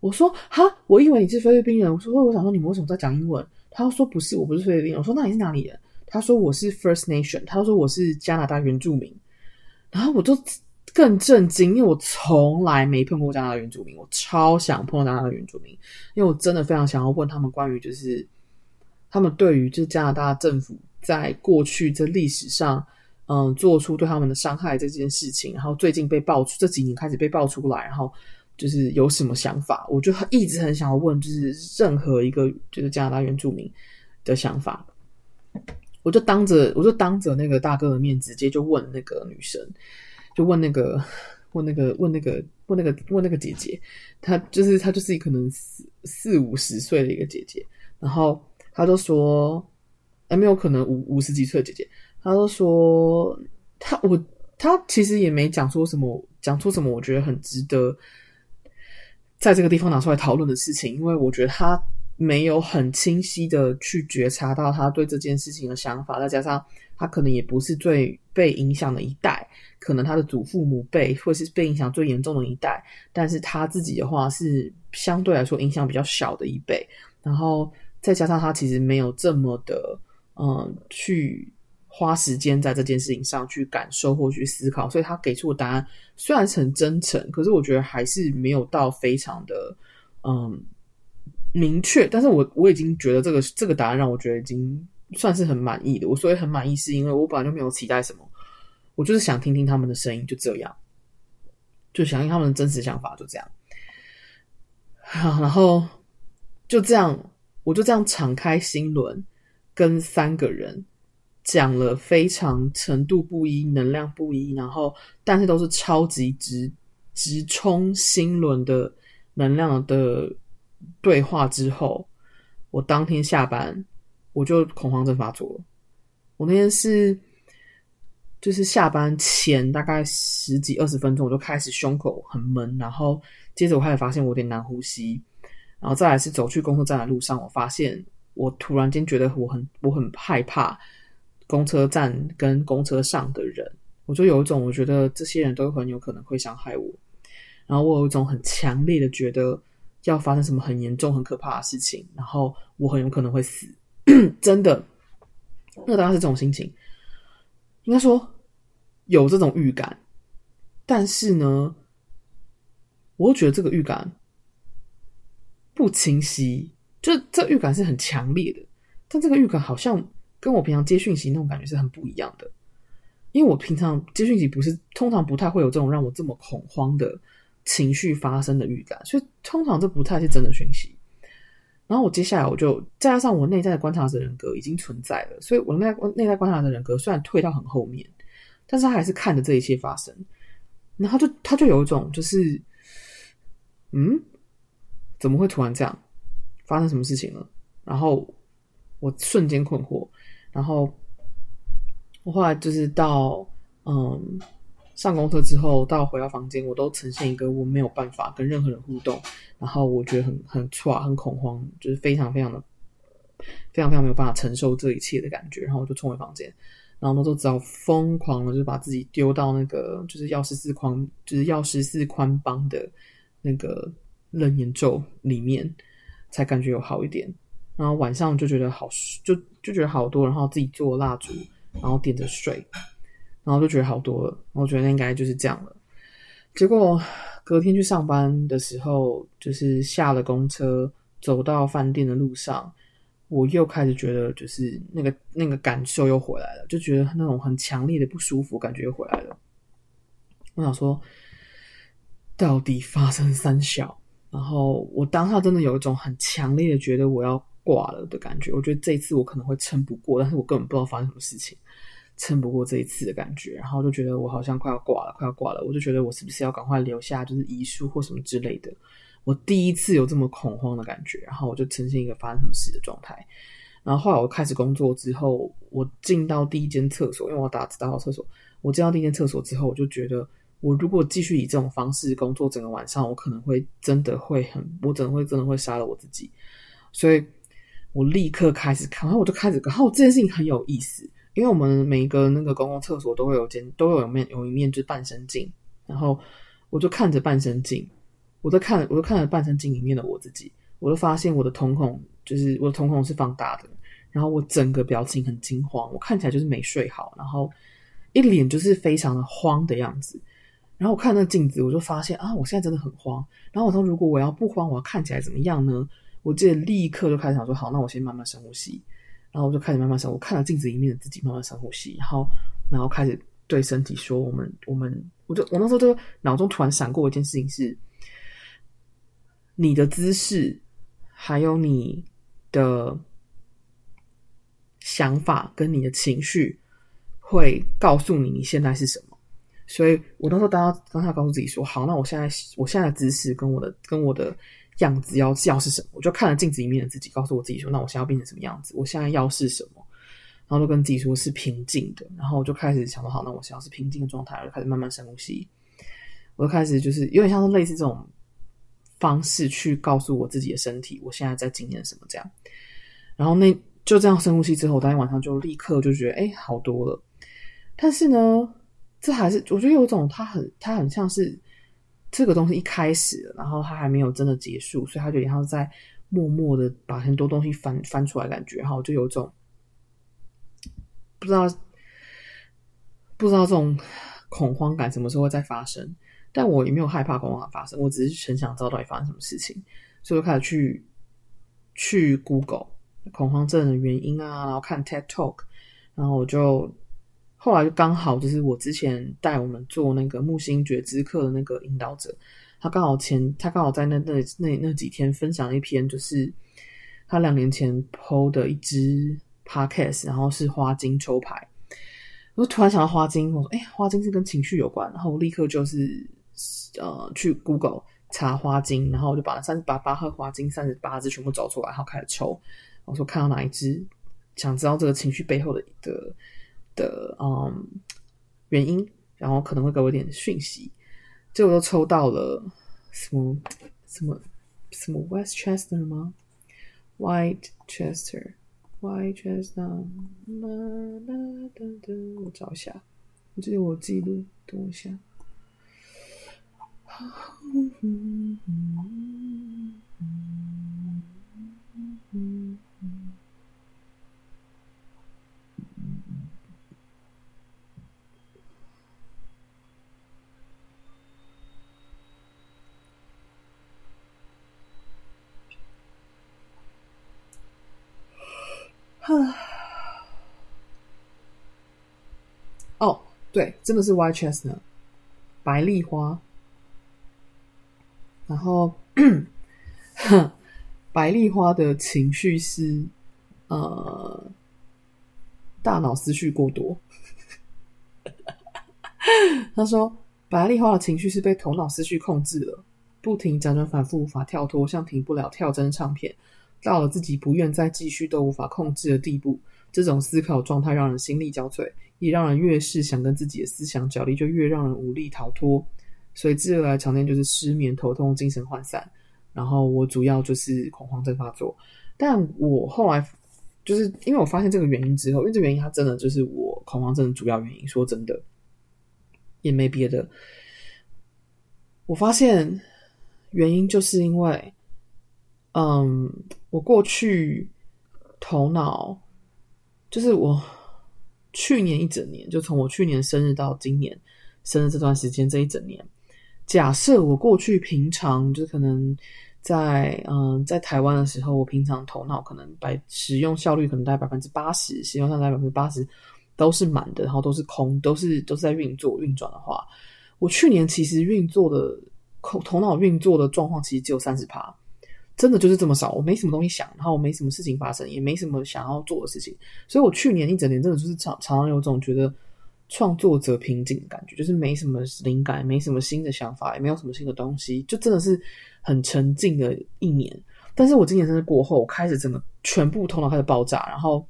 我说哈，我以为你是菲律宾人。我说我想说你们为什么在讲英文？他说不是，我不是菲律宾人。我说那你是哪里人？他说我是 First Nation，他说我是加拿大原住民，然后我就更震惊，因为我从来没碰过加拿大原住民，我超想碰到加拿大原住民，因为我真的非常想要问他们关于就是他们对于就是加拿大政府在过去这历史上，嗯，做出对他们的伤害这件事情，然后最近被爆出这几年开始被爆出来，然后就是有什么想法，我就一直很想要问，就是任何一个就是加拿大原住民的想法。我就当着我就当着那个大哥的面，直接就问那个女生，就问那个问那个问那个问那个问那个姐姐，她就是她就是可能四四五十岁的一个姐姐，然后她就说，还没有可能五五十几岁的姐姐，她就说，她我她其实也没讲说什么，讲出什么我觉得很值得在这个地方拿出来讨论的事情，因为我觉得她。没有很清晰的去觉察到他对这件事情的想法，再加上他可能也不是最被影响的一代，可能他的祖父母辈或是被影响最严重的一代，但是他自己的话是相对来说影响比较小的一辈，然后再加上他其实没有这么的嗯去花时间在这件事情上去感受或去思考，所以他给出的答案虽然是很真诚，可是我觉得还是没有到非常的嗯。明确，但是我我已经觉得这个这个答案让我觉得已经算是很满意的。我所以很满意，是因为我本来就没有期待什么，我就是想听听他们的声音，就这样，就想听他们的真实想法，就这样。然后就这样，我就这样敞开心轮，跟三个人讲了非常程度不一、能量不一，然后但是都是超级直直冲心轮的能量的。对话之后，我当天下班我就恐慌症发作了。我那天是就是下班前大概十几二十分钟，我就开始胸口很闷，然后接着我开始发现我有点难呼吸，然后再来是走去公车站的路上，我发现我突然间觉得我很我很害怕公车站跟公车上的人，我就有一种我觉得这些人都很有可能会伤害我，然后我有一种很强烈的觉得要发生什么很严重很可怕的事情，然后我很有可能会死，真的，那当然是这种心情，应该说有这种预感，但是呢，我又觉得这个预感。不清晰，就这预感是很强烈的，但这个预感好像跟我平常接讯息那种感觉是很不一样的。因为我平常接讯息不是通常不太会有这种让我这么恐慌的情绪发生的预感，所以通常这不太是真的讯息。然后我接下来我就再加上我内在的观察者人格已经存在了，所以我内内在观察者人格虽然退到很后面，但是他还是看着这一切发生，然后就他就有一种就是，嗯。怎么会突然这样？发生什么事情了？然后我瞬间困惑。然后我后来就是到嗯上公车之后，到回到房间，我都呈现一个我没有办法跟任何人互动，然后我觉得很很挫很恐慌，就是非常非常的非常非常没有办法承受这一切的感觉。然后我就冲回房间，然后那时候只好疯狂的，就是把自己丢到那个就是药师寺宽就是药师四宽邦的那个。楞严咒里面才感觉有好一点，然后晚上就觉得好，就就觉得好多，然后自己做蜡烛，然后点着睡，然后就觉得好多了。我觉得应该就是这样了。结果隔天去上班的时候，就是下了公车，走到饭店的路上，我又开始觉得就是那个那个感受又回来了，就觉得那种很强烈的不舒服感觉又回来了。我想说，到底发生三小？然后我当下真的有一种很强烈的觉得我要挂了的感觉。我觉得这一次我可能会撑不过，但是我根本不知道发生什么事情，撑不过这一次的感觉。然后就觉得我好像快要挂了，快要挂了。我就觉得我是不是要赶快留下就是遗书或什么之类的。我第一次有这么恐慌的感觉，然后我就呈现一个发生什么事的状态。然后后来我开始工作之后，我进到第一间厕所，因为我打打扫厕所，我进到第一间厕所之后，我就觉得。我如果继续以这种方式工作整个晚上，我可能会真的会很，我真的会真的会杀了我自己。所以我立刻开始看，然后我就开始，然后这件事情很有意思，因为我们每一个那个公共厕所都会有间，都有面有一面就是半身镜，然后我就看着半身镜，我在看，我就看着半身镜里面的我自己，我就发现我的瞳孔就是我的瞳孔是放大的，然后我整个表情很惊慌，我看起来就是没睡好，然后一脸就是非常的慌的样子。然后我看那镜子，我就发现啊，我现在真的很慌。然后我说，如果我要不慌，我要看起来怎么样呢？我记得立刻就开始想说，好，那我先慢慢深呼吸。然后我就开始慢慢深，我看了镜子里面的自己，慢慢深呼吸。然后，然后开始对身体说：“我们，我们，我就我那时候就脑中突然闪过一件事情是，你的姿势，还有你的想法跟你的情绪，会告诉你你现在是什么。”所以我那时候当当下告诉自己说：“好，那我现在我现在的姿势跟我的跟我的样子要要是什么？”我就看了镜子里面的自己，告诉我自己说：“那我现在要变成什么样子？我现在要是什么？”然后就跟自己说是平静的。然后我就开始想说：“好，那我现在是平静的状态。”我就开始慢慢深呼吸。我就开始就是有点像是类似这种方式去告诉我自己的身体，我现在在经验什么这样。然后那就这样深呼吸之后，当天晚上就立刻就觉得哎好多了。但是呢。这还是我觉得有种，它很它很像是这个东西一开始，然后它还没有真的结束，所以它就然后在默默的把很多东西翻翻出来，感觉，然后就有种不知道不知道这种恐慌感什么时候会再发生，但我也没有害怕恐慌发生，我只是很想知道到底发生什么事情，所以我开始去去 Google 恐慌症的原因啊，然后看 TED Talk，然后我就。后来就刚好就是我之前带我们做那个木星觉知课的那个引导者，他刚好前他刚好在那那那那几天分享一篇，就是他两年前 PO 的一支 podcast，然后是花精抽牌。我突然想到花精，我说哎，花精是跟情绪有关，然后我立刻就是呃去 Google 查花精，然后我就把三十八八盒花精三十八支全部找出来，然后开始抽。我说看到哪一支，想知道这个情绪背后的的。的嗯原因，然后可能会给我点讯息，结果都抽到了什么什么什么 Westchester 吗 White Chester，White Chester，我找一下，我记得我记录，等我一下。哦，对，真的是 White Chestnut，白丽花。然后，白丽花的情绪是，呃，大脑思绪过多。他说，白丽花的情绪是被头脑思绪控制了，不停辗转反复，无法跳脱，像停不了跳针唱片。到了自己不愿再继续都无法控制的地步，这种思考状态让人心力交瘁，也让人越是想跟自己的思想角力，就越让人无力逃脱。随之而来常见就是失眠、头痛、精神涣散。然后我主要就是恐慌症发作，但我后来就是因为我发现这个原因之后，因为这原因它真的就是我恐慌症的主要原因。说真的，也没别的。我发现原因就是因为，嗯，我过去头脑就是我去年一整年，就从我去年生日到今年生日这段时间，这一整年。假设我过去平常就可能在嗯在台湾的时候，我平常头脑可能百使用效率可能大概百分之八十，使用上大概百分之八十都是满的，然后都是空，都是都是在运作运转的话，我去年其实运作的头头脑运作的状况其实只有三十趴，真的就是这么少，我没什么东西想，然后我没什么事情发生，也没什么想要做的事情，所以我去年一整年真的就是常常常有种觉得。创作者瓶颈的感觉，就是没什么灵感，没什么新的想法，也没有什么新的东西，就真的是很沉静的一年。但是我今年真的过后，我开始整个全部头脑开始爆炸，然后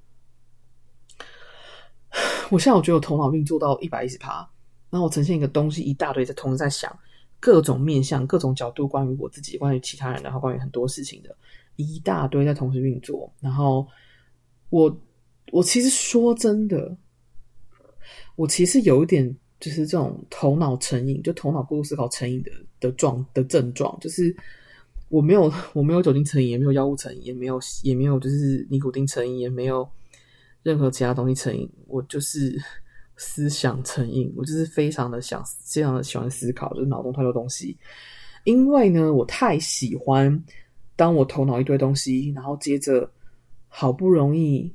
我现在我觉得我头脑运作到一百一十趴，然后我呈现一个东西一大堆，在同时在想各种面向、各种角度，关于我自己、关于其他人，然后关于很多事情的一大堆在同时运作。然后我我其实说真的。我其实有一点就是这种头脑成瘾，就头脑过度思考成瘾的的状的症状，就是我没有我没有酒精成瘾，也没有药物成瘾，也没有也没有就是尼古丁成瘾，也没有任何其他东西成瘾，我就是思想成瘾，我就是非常的想非常的喜欢思考，就是脑中太多东西，因为呢，我太喜欢当我头脑一堆东西，然后接着好不容易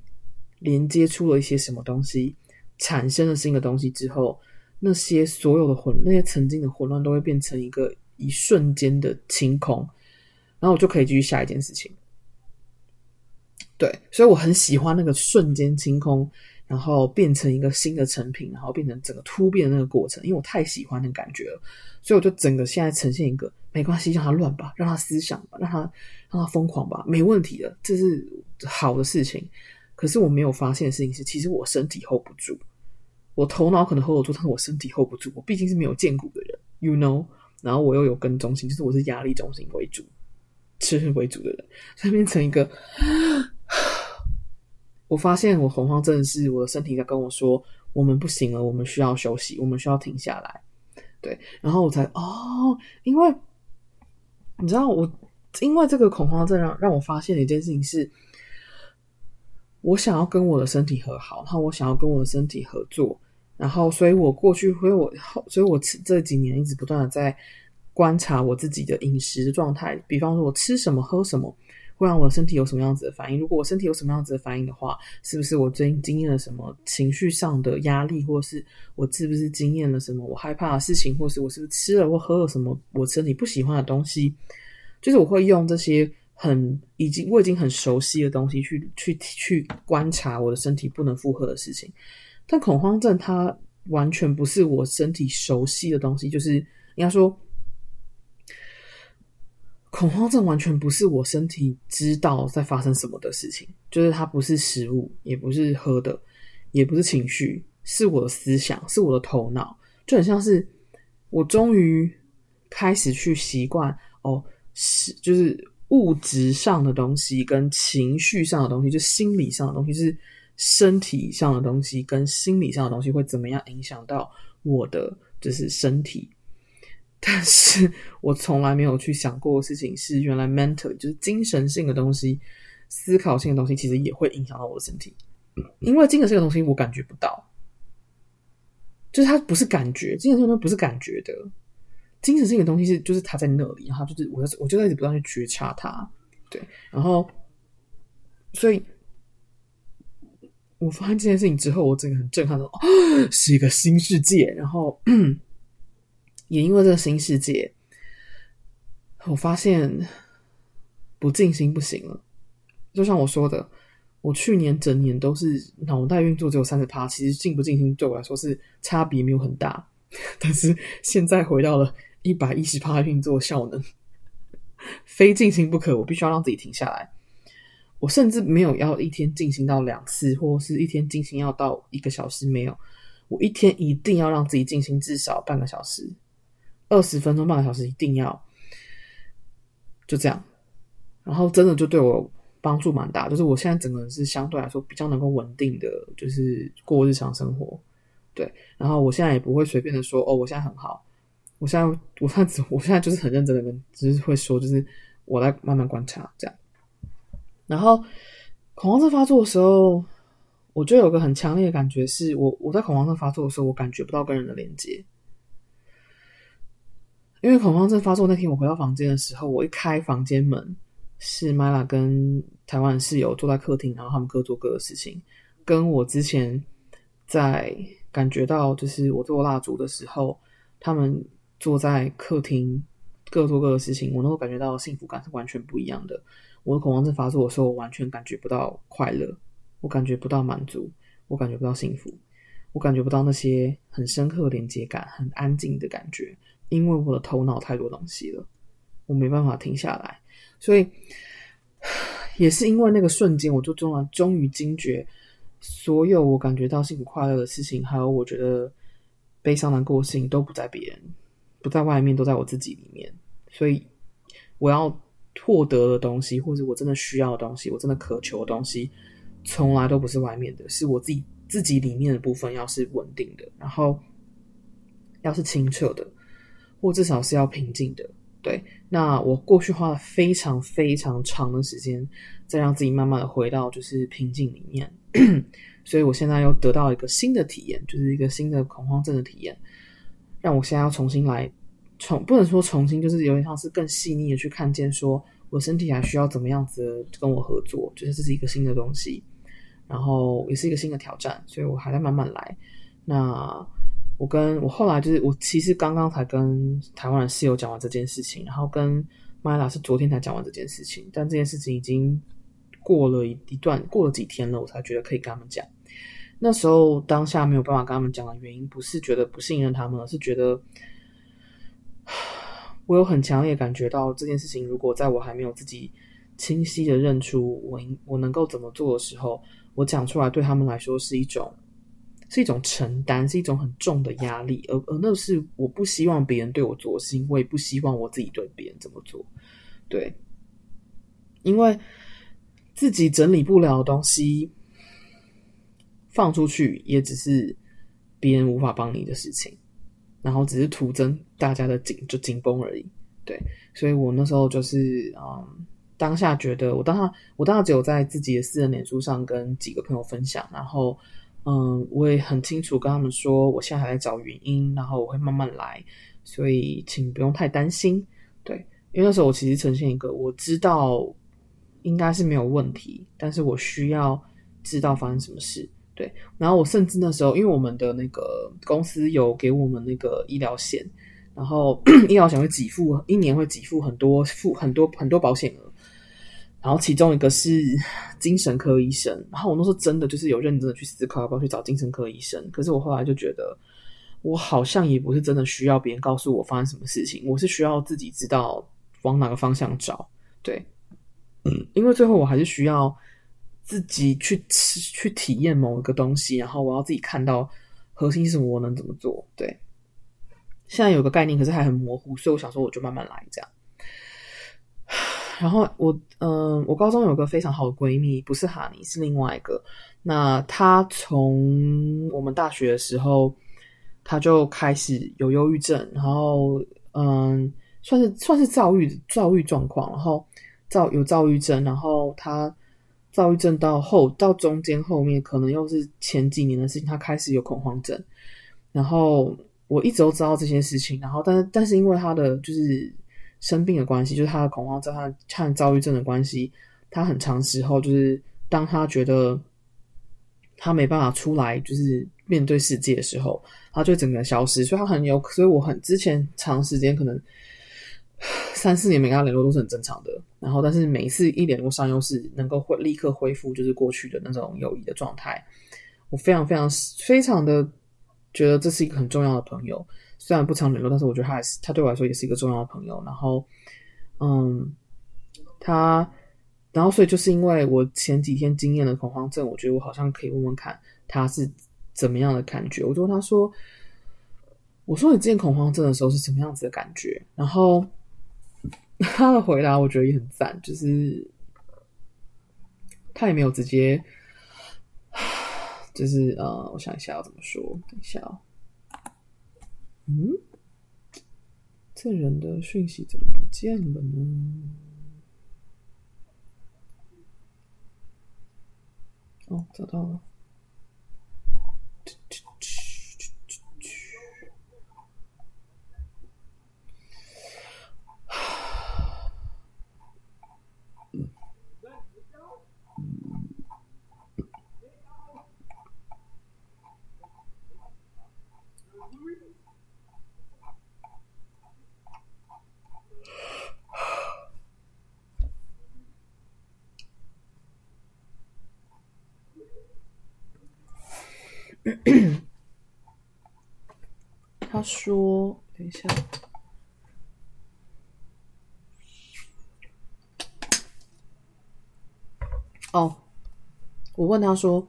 连接出了一些什么东西。产生了新的东西之后，那些所有的混，那些曾经的混乱都会变成一个一瞬间的清空，然后我就可以继续下一件事情。对，所以我很喜欢那个瞬间清空，然后变成一个新的成品，然后变成整个突变的那个过程，因为我太喜欢那感觉了，所以我就整个现在呈现一个没关系，让他乱吧，让他思想吧，让他让他疯狂吧，没问题的，这是好的事情。可是我没有发现的事情是，其实我身体 hold 不住，我头脑可能 hold 得住，但是我身体 hold 不住。我毕竟是没有见骨的人，you know。然后我又有跟中心，就是我是压力中心为主、吃为主的人，所以变成一个。我发现我恐慌症是我的身体在跟我说：“我们不行了，我们需要休息，我们需要停下来。”对，然后我才哦，因为你知道我，因为这个恐慌症让让我发现的一件事情是。我想要跟我的身体和好，然后我想要跟我的身体合作，然后所以我过去，所以我所以我这几年一直不断的在观察我自己的饮食的状态，比方说我吃什么喝什么会让我的身体有什么样子的反应。如果我身体有什么样子的反应的话，是不是我最近经验了什么情绪上的压力，或是我是不是经验了什么我害怕的事情，或是我是不是吃了或喝了什么我身体不喜欢的东西？就是我会用这些。很已经，我已经很熟悉的东西去去去观察我的身体不能负荷的事情，但恐慌症它完全不是我身体熟悉的东西，就是应该说，恐慌症完全不是我身体知道在发生什么的事情，就是它不是食物，也不是喝的，也不是情绪，是我的思想，是我的头脑，就很像是我终于开始去习惯哦，是就是。物质上的东西跟情绪上的东西，就心理上的东西，是身体上的东西跟心理上的东西会怎么样影响到我的就是身体？但是我从来没有去想过的事情是，原来 mental 就是精神性的东西、思考性的东西，其实也会影响到我的身体。因为精神性的东西我感觉不到，就是它不是感觉，精神性的东西不是感觉的。精神性的东西是，就是它在那里，然后就是我，我就在一直不断去觉察它，对，然后，所以，我发现这件事情之后，我整个很震撼的，哦，是一个新世界，然后，也因为这个新世界，我发现不静心不行了，就像我说的，我去年整年都是脑袋运作只有三十趴，其实静不静心对我来说是差别没有很大，但是现在回到了。一百一十趴运作效能，非静心不可。我必须要让自己停下来。我甚至没有要一天静心到两次，或是一天静心要到一个小时。没有，我一天一定要让自己静心至少半个小时，二十分钟、半个小时，一定要。就这样，然后真的就对我帮助蛮大。就是我现在整个人是相对来说比较能够稳定的，就是过日常生活。对，然后我现在也不会随便的说哦，我现在很好。我现在，我现在，我现在就是很认真的跟，只是会说，就是我来慢慢观察这样。然后恐慌症发作的时候，我就有个很强烈的感觉，是我我在恐慌症发作的时候，我感觉不到跟人的连接。因为恐慌症发作那天，我回到房间的时候，我一开房间门，是 Mila 跟台湾室友坐在客厅，然后他们各做各的事情，跟我之前在感觉到，就是我做蜡烛的时候，他们。坐在客厅，各做各的事情，我能够感觉到幸福感是完全不一样的。我的恐慌症发作的时候，我完全感觉不到快乐，我感觉不到满足，我感觉不到幸福，我感觉不到那些很深刻连接感、很安静的感觉，因为我的头脑太多东西了，我没办法停下来。所以，也是因为那个瞬间，我就终于终于惊觉，所有我感觉到幸福快乐的事情，还有我觉得悲伤难过的事情，都不在别人。不在外面，都在我自己里面。所以，我要获得的东西，或者我真的需要的东西，我真的渴求的东西，从来都不是外面的，是我自己自己里面的部分，要是稳定的，然后要是清澈的，或至少是要平静的。对，那我过去花了非常非常长的时间，再让自己慢慢的回到就是平静里面。所以我现在又得到一个新的体验，就是一个新的恐慌症的体验。让我现在要重新来，重不能说重新，就是有点像是更细腻的去看见，说我身体还需要怎么样子跟我合作，就是这是一个新的东西，然后也是一个新的挑战，所以我还在慢慢来。那我跟我后来就是我其实刚刚才跟台湾的室友讲完这件事情，然后跟 Mila 是昨天才讲完这件事情，但这件事情已经过了一一段过了几天了，我才觉得可以跟他们讲。那时候当下没有办法跟他们讲的原因，不是觉得不信任他们，而是觉得我有很强烈感觉到这件事情，如果在我还没有自己清晰的认出我应我能够怎么做的时候，我讲出来对他们来说是一种是一种承担，是一种很重的压力，而而那是我不希望别人对我做的事情，我也不希望我自己对别人这么做，对，因为自己整理不了的东西。放出去也只是别人无法帮你的事情，然后只是徒增大家的紧就紧绷而已。对，所以我那时候就是嗯，当下觉得我当下我当下只有在自己的私人脸书上跟几个朋友分享，然后嗯，我也很清楚跟他们说，我现在还在找原因，然后我会慢慢来，所以请不用太担心。对，因为那时候我其实呈现一个我知道应该是没有问题，但是我需要知道发生什么事。对，然后我甚至那时候，因为我们的那个公司有给我们那个医疗险，然后 医疗险会给付，一年会给付很多付很多很多保险额，然后其中一个是精神科医生，然后我那时候真的就是有认真的去思考要不要去找精神科医生，可是我后来就觉得，我好像也不是真的需要别人告诉我发生什么事情，我是需要自己知道往哪个方向找，对，嗯，因为最后我还是需要。自己去吃去体验某一个东西，然后我要自己看到核心是什么，我能怎么做？对，现在有个概念，可是还很模糊，所以我想说，我就慢慢来这样。然后我嗯、我高中有个非常好的闺蜜，不是哈尼，是另外一个。那她从我们大学的时候，她就开始有忧郁症，然后嗯，算是算是躁郁躁郁状况，然后躁有躁郁症，然后她躁郁症到后到中间后面，可能又是前几年的事情，她开始有恐慌症。然后我一直都知道这些事情，然后但是但是因为她的就是。生病的关系，就是他的恐慌症，他和躁郁症的关系。他很长时候，就是当他觉得他没办法出来，就是面对世界的时候，他就整个人消失。所以他很有，所以我很之前长时间可能三四年没跟他联络都是很正常的。然后，但是每一次一联络上，又是能够会立刻恢复，就是过去的那种友谊的状态。我非常非常非常的觉得这是一个很重要的朋友。虽然不常联络，但是我觉得他还是他对我来说也是一个重要的朋友。然后，嗯，他，然后所以就是因为我前几天经验了恐慌症，我觉得我好像可以问问看他是怎么样的感觉。我就问他说：“我说你之前恐慌症的时候是什么样子的感觉？”然后他的回答我觉得也很赞，就是他也没有直接，就是呃，我想一下要怎么说，等一下哦。嗯，这人的讯息怎么不见了呢？哦，找到了。他说：“等一下，哦，我问他说，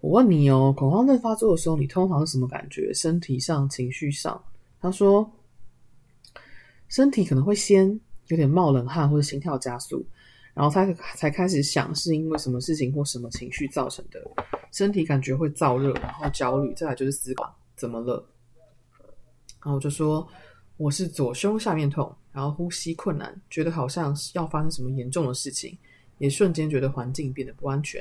我问你哦，恐慌症发作的时候，你通常是什么感觉？身体上、情绪上？”他说：“身体可能会先有点冒冷汗，或者心跳加速。”然后他才开始想是因为什么事情或什么情绪造成的，身体感觉会燥热，然后焦虑，再来就是思考怎么了。然后我就说我是左胸下面痛，然后呼吸困难，觉得好像要发生什么严重的事情，也瞬间觉得环境变得不安全。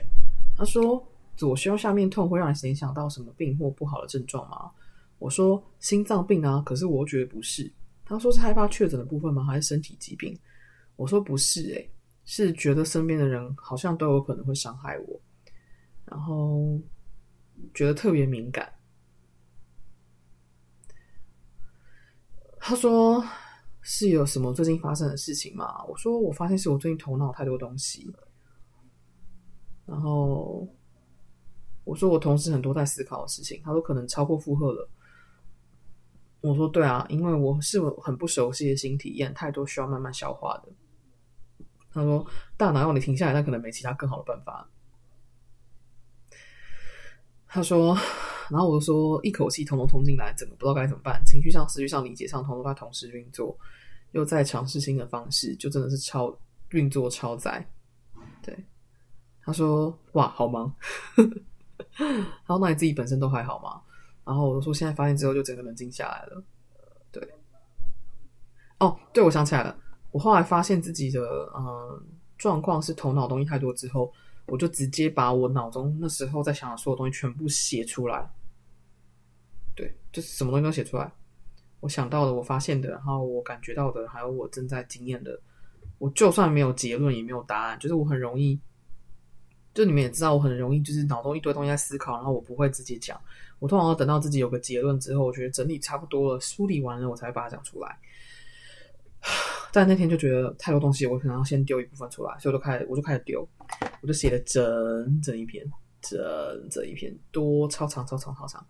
他说左胸下面痛会让你联想到什么病或不好的症状吗？我说心脏病啊，可是我觉得不是。他说是害怕确诊的部分吗？还是身体疾病？我说不是、欸，诶。是觉得身边的人好像都有可能会伤害我，然后觉得特别敏感。他说是有什么最近发生的事情吗？我说我发现是我最近头脑太多东西。然后我说我同时很多在思考的事情。他说可能超过负荷了。我说对啊，因为我是很不熟悉的新体验，太多需要慢慢消化的。他说：“大脑让你停下来，但可能没其他更好的办法。”他说，然后我就说：“一口气统统通进来，整个不知道该怎么办。情绪上、思绪上、理解上，统统在同时运作，又在尝试新的方式，就真的是超运作超载。”对，他说：“哇，好忙。”然后那你自己本身都还好吗？然后我就说：“现在发现之后，就整个冷静下来了。”对，哦，对，我想起来了。我后来发现自己的嗯状况是头脑东西太多之后，我就直接把我脑中那时候在想的所有东西全部写出来。对，就是什么东西都写出来。我想到的，我发现的，然后我感觉到的，还有我正在经验的。我就算没有结论，也没有答案，就是我很容易，就你们也知道，我很容易就是脑中一堆东西在思考，然后我不会直接讲。我通常要等到自己有个结论之后，我觉得整理差不多了，梳理完了，我才把它讲出来。但那天就觉得太多东西，我可能要先丢一部分出来，所以我就开始，我就开始丢，我就写了整整一篇，整整一篇，多超长超长超长。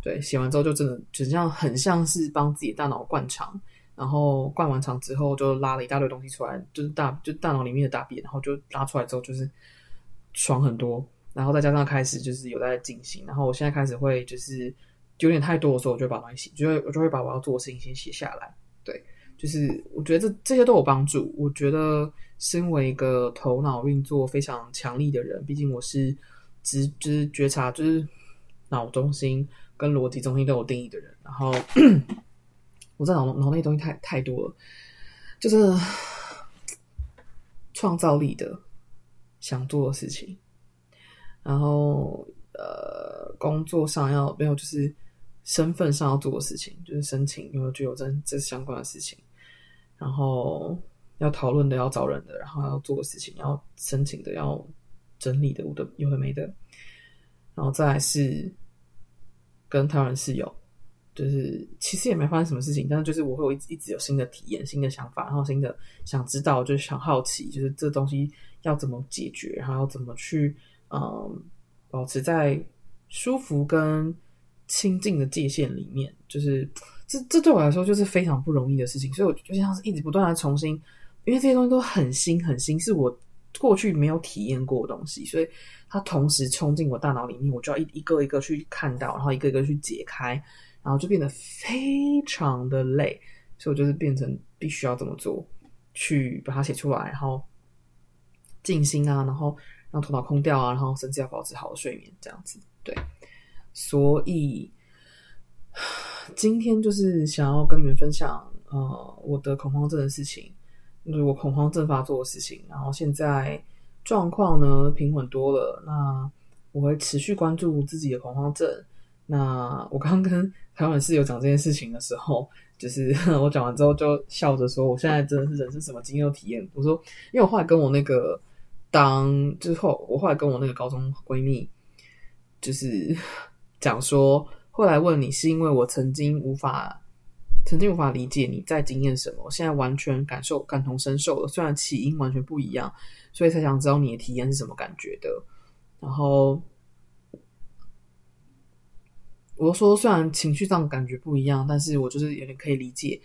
对，写完之后就真的就像很像是帮自己大脑灌肠，然后灌完肠之后就拉了一大堆东西出来，就是大就大脑里面的大便，然后就拉出来之后就是爽很多，然后再加上开始就是有在进行，然后我现在开始会就是有点太多的时候，我就把东西写，就会我就会把我要做的事情先写下来，就是我觉得这这些都有帮助。我觉得身为一个头脑运作非常强力的人，毕竟我是直知觉察，就是脑中心跟逻辑中心都有定义的人。然后 我在脑脑内东西太太多了，就是 创造力的想做的事情，然后呃，工作上要没有就是。身份上要做的事情，就是申请有没有居留证这相关的事情，然后要讨论的、要找人的，然后要做的事情，要申请的、要整理的，有的有的没的，然后再是跟他人室友，就是其实也没发生什么事情，但是就是我会有一一直有新的体验、新的想法，然后新的想知道，就是想好奇，就是这东西要怎么解决，然后要怎么去嗯保持在舒服跟。亲近的界限里面，就是这这对我来说就是非常不容易的事情，所以我就像是一直不断的重新，因为这些东西都很新很新，是我过去没有体验过的东西，所以它同时冲进我大脑里面，我就要一一个一个去看到，然后一个一个去解开，然后就变得非常的累，所以我就是变成必须要这么做，去把它写出来，然后静心啊，然后让头脑空掉啊，然后甚至要保持好的睡眠，这样子，对。所以 今天就是想要跟你们分享，呃，我的恐慌症的事情，就是我恐慌症发作的事情。然后现在状况呢平稳多了，那我会持续关注自己的恐慌症。那我刚跟台湾室友讲这件事情的时候，就是 我讲完之后就笑着说：“我现在真的是人生什么经验体验。”我说：“因为我后来跟我那个当之后，我后来跟我那个高中闺蜜，就是。”讲说，后来问你是因为我曾经无法，曾经无法理解你在经验什么，现在完全感受感同身受了。虽然起因完全不一样，所以才想知道你的体验是什么感觉的。然后我说，虽然情绪上感觉不一样，但是我就是有点可以理解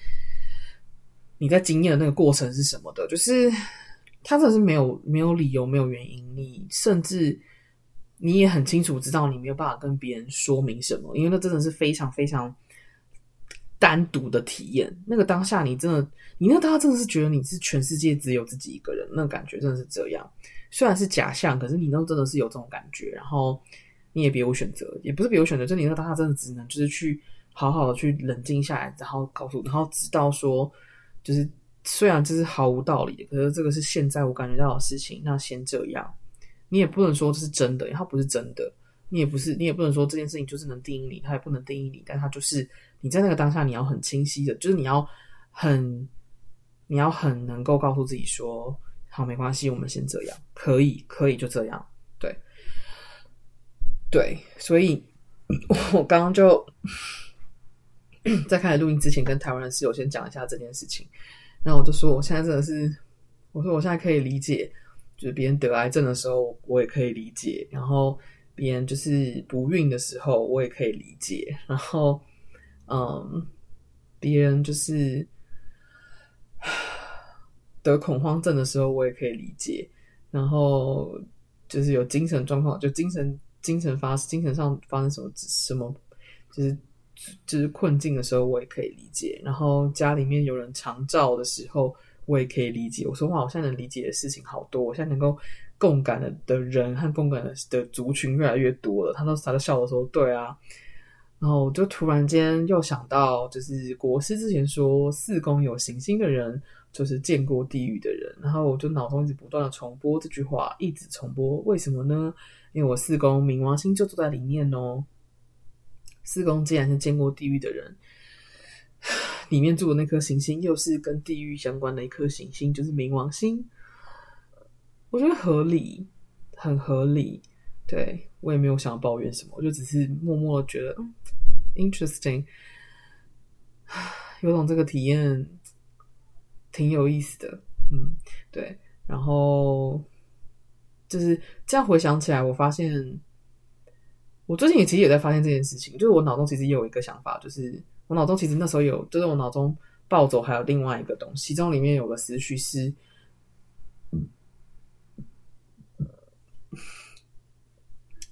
你在经验的那个过程是什么的。就是他真的是没有没有理由，没有原因，你甚至。你也很清楚知道你没有办法跟别人说明什么，因为那真的是非常非常单独的体验。那个当下，你真的，你那当下真的是觉得你是全世界只有自己一个人，那感觉真的是这样。虽然是假象，可是你那真的是有这种感觉。然后你也别无选择，也不是别无选择，就你那当下真的只能就是去好好的去冷静下来，然后告诉，然后知道说，就是虽然这是毫无道理的，可是这个是现在我感觉到的事情，那先这样。你也不能说这是真的，它不是真的。你也不是，你也不能说这件事情就是能定义你，它也不能定义你。但它就是你在那个当下，你要很清晰的，就是你要很，你要很能够告诉自己说，好，没关系，我们先这样，可以，可以就这样，对，对。所以我刚刚就在开始录音之前，跟台湾人室友先讲一下这件事情。然后我就说，我现在真的是，我说我现在可以理解。就是别人得癌症的时候，我也可以理解；然后别人就是不孕的时候，我也可以理解。然后，嗯，别人就是 得恐慌症的时候，我也可以理解。然后就是有精神状况，就精神精神发精神上发生什么什么，就是就是困境的时候，我也可以理解。然后家里面有人长照的时候。我也可以理解。我说话，我现在能理解的事情好多。我现在能够共感的的人和共感的的族群越来越多了。他都他都笑着说：“对啊。”然后我就突然间又想到，就是国师之前说，四宫有行星的人就是见过地狱的人。然后我就脑中一直不断的重播这句话，一直重播。为什么呢？因为我四宫冥王星就坐在里面哦。四宫既然是见过地狱的人。里面住的那颗行星又是跟地狱相关的一颗行星，就是冥王星。我觉得合理，很合理。对，我也没有想要抱怨什么，我就只是默默的觉得，，interesting，有种这个体验挺有意思的。嗯，对。然后就是这样回想起来，我发现我最近也其实也在发现这件事情，就是我脑中其实也有一个想法，就是。我脑中其实那时候有，就是我脑中暴走还有另外一个东西，其中里面有个思绪是，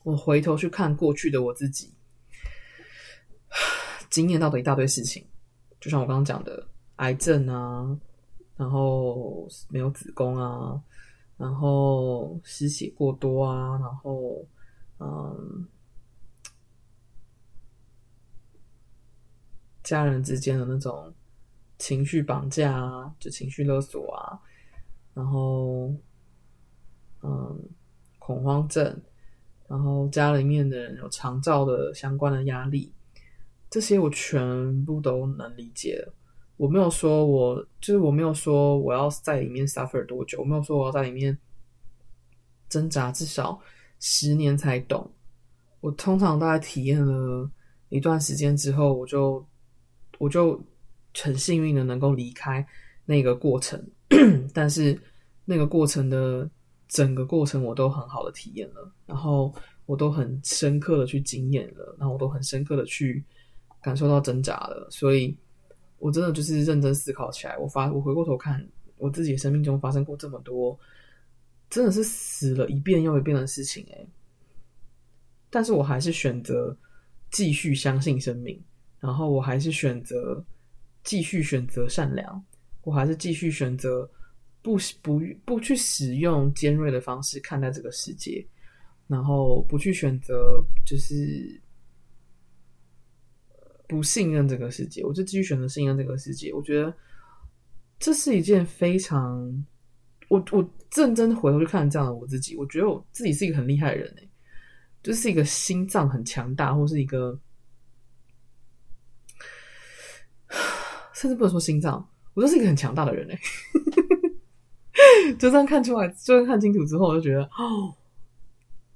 我回头去看过去的我自己，经验到的一大堆事情，就像我刚刚讲的，癌症啊，然后没有子宫啊，然后失血过多啊，然后嗯，家人之间的那种情绪绑架啊，就情绪勒索啊，然后嗯，恐慌症，然后家里面的人有长照的相关的压力。这些我全部都能理解。我没有说我就是我没有说我要在里面 suffer 多久，我没有说我要在里面挣扎至少十年才懂。我通常大概体验了一段时间之后，我就我就很幸运的能够离开那个过程。但是那个过程的整个过程我都很好的体验了，然后我都很深刻的去经验了，然后我都很深刻的去。感受到挣扎了，所以我真的就是认真思考起来。我发，我回过头看我自己生命中发生过这么多，真的是死了一遍又一遍的事情诶，但是我还是选择继续相信生命，然后我还是选择继续选择善良，我还是继续选择不不不去使用尖锐的方式看待这个世界，然后不去选择就是。不信任这个世界，我就继续选择信任这个世界。我觉得这是一件非常……我我认真回头去看这样的我自己，我觉得我自己是一个很厉害的人诶，就是一个心脏很强大，或是一个甚至不能说心脏，我就是一个很强大的人诶。就这样看出来，就这样看清楚之后，我就觉得哦，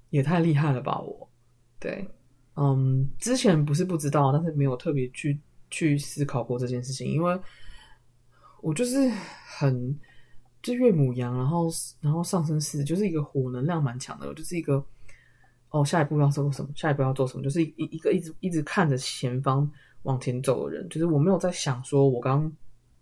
也太厉害了吧！我对。嗯，之前不是不知道，但是没有特别去去思考过这件事情，因为我就是很就月母羊，然后然后上升四，就是一个火能量蛮强的，我就是一个哦，下一步要做什么，下一步要做什么，就是一一个一直一直看着前方往前走的人，就是我没有在想说我刚。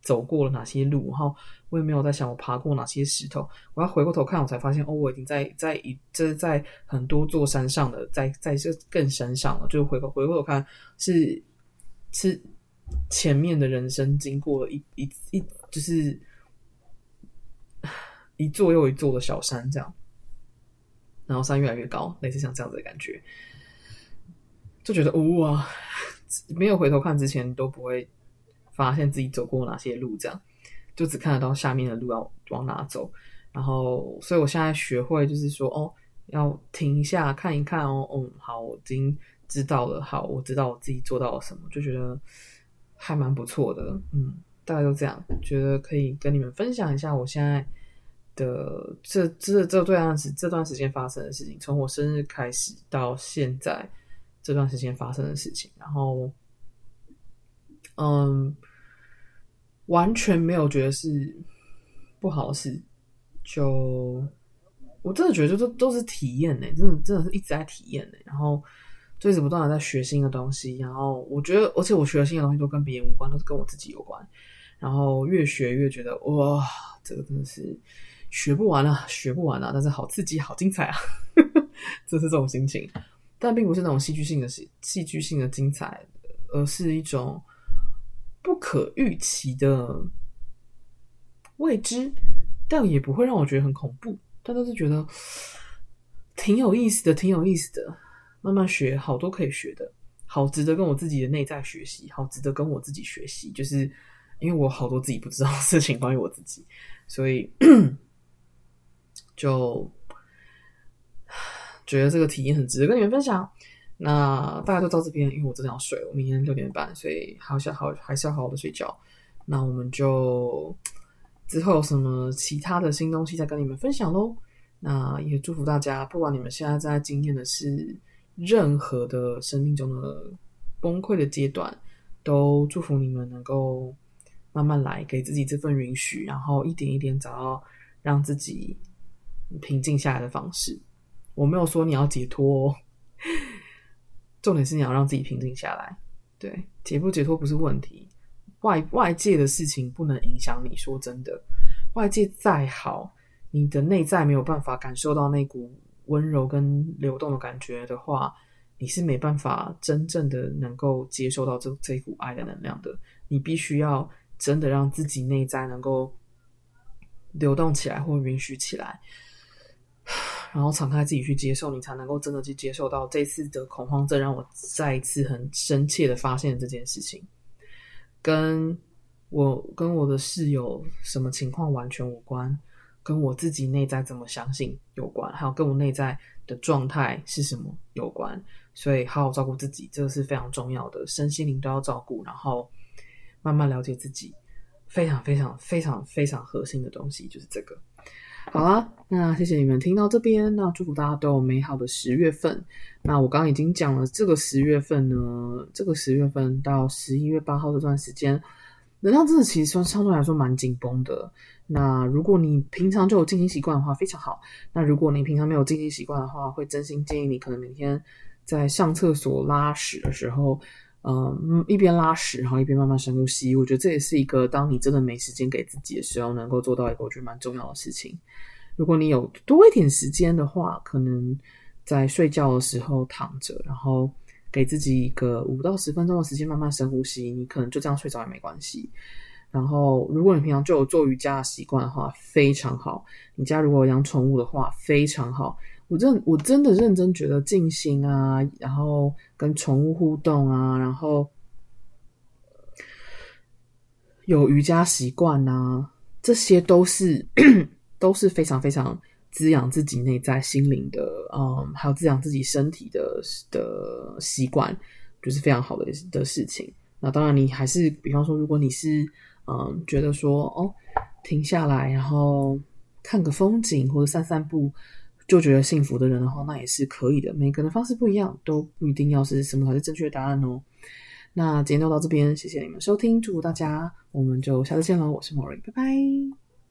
走过了哪些路，然后我也没有在想我爬过哪些石头。我要回过头看，我才发现哦，我已经在在一这是在很多座山上的，在在这更山上了。就回过回过头看，是是前面的人生经过了一一一就是一座又一座的小山这样，然后山越来越高，类似像这样子的感觉，就觉得哇，没有回头看之前都不会。发现自己走过哪些路，这样就只看得到下面的路要往哪走。然后，所以我现在学会就是说，哦，要停一下看一看哦，嗯，好，我已经知道了，好，我知道我自己做到了什么，就觉得还蛮不错的，嗯，大概就这样，觉得可以跟你们分享一下我现在的这这这段时这段时间发生的事情，从我生日开始到现在这段时间发生的事情，然后，嗯。完全没有觉得是不好的事，就我真的觉得都都是体验呢，真的真的是一直在体验呢，然后就一直不断的在学新的东西，然后我觉得，而且我学新的东西都跟别人无关，都是跟我自己有关，然后越学越觉得哇，这个真的是学不完啊，学不完啊，但是好刺激，好精彩啊，就是这种心情，但并不是那种戏剧性的戏戏剧性的精彩，而是一种。不可预期的未知，但也不会让我觉得很恐怖，但都是觉得挺有意思的，挺有意思的。慢慢学，好多可以学的，好值得跟我自己的内在学习，好值得跟我自己学习。就是因为我好多自己不知道的事情关于我自己，所以 就觉得这个体验很值得跟你们分享。那大家都到这边，因为我真的要睡了，我明天六点半，所以好想好还是要好好的睡觉。那我们就之后有什么其他的新东西再跟你们分享喽。那也祝福大家，不管你们现在在经验的是任何的生命中的崩溃的阶段，都祝福你们能够慢慢来，给自己这份允许，然后一点一点找到让自己平静下来的方式。我没有说你要解脱哦。重点是你要让自己平静下来，对，解不解脱不是问题，外外界的事情不能影响你。说真的，外界再好，你的内在没有办法感受到那股温柔跟流动的感觉的话，你是没办法真正的能够接受到这这股爱的能量的。你必须要真的让自己内在能够流动起来或允许起来，然后敞开自己去接受，你才能够真的去接受到这次的恐慌症让我再一次很深切的发现这件事情，跟我跟我的室友什么情况完全无关，跟我自己内在怎么相信有关，还有跟我内在的状态是什么有关。所以好好照顾自己，这个是非常重要的，身心灵都要照顾，然后慢慢了解自己，非常非常非常非常核心的东西就是这个。好啦，那谢谢你们听到这边，那祝福大家都有美好的十月份。那我刚刚已经讲了，这个十月份呢，这个十月份到十一月八号这段时间，能量真的其实算相对来说蛮紧绷的。那如果你平常就有静心习惯的话，非常好。那如果你平常没有静心习惯的话，会真心建议你可能每天在上厕所拉屎的时候，嗯，一边拉屎，然后一边慢慢深呼吸。我觉得这也是一个当你真的没时间给自己的时候，能够做到一个我觉得蛮重要的事情。如果你有多一点时间的话，可能在睡觉的时候躺着，然后给自己一个五到十分钟的时间慢慢深呼吸，你可能就这样睡着也没关系。然后，如果你平常就有做瑜伽的习惯的话，非常好。你家如果养宠物的话，非常好。我真我真的认真觉得静心啊，然后跟宠物互动啊，然后有瑜伽习惯啊，这些都是都是非常非常滋养自己内在心灵的，嗯，还有滋养自己身体的的习惯，就是非常好的的事情。那当然，你还是比方说，如果你是嗯觉得说哦，停下来，然后看个风景或者散散步。就觉得幸福的人的话，那也是可以的。每个人的方式不一样，都不一定要是什么才是正确的答案哦。那今天就到这边，谢谢你们收听，祝福大家，我们就下次见喽。我是 Mori，拜拜。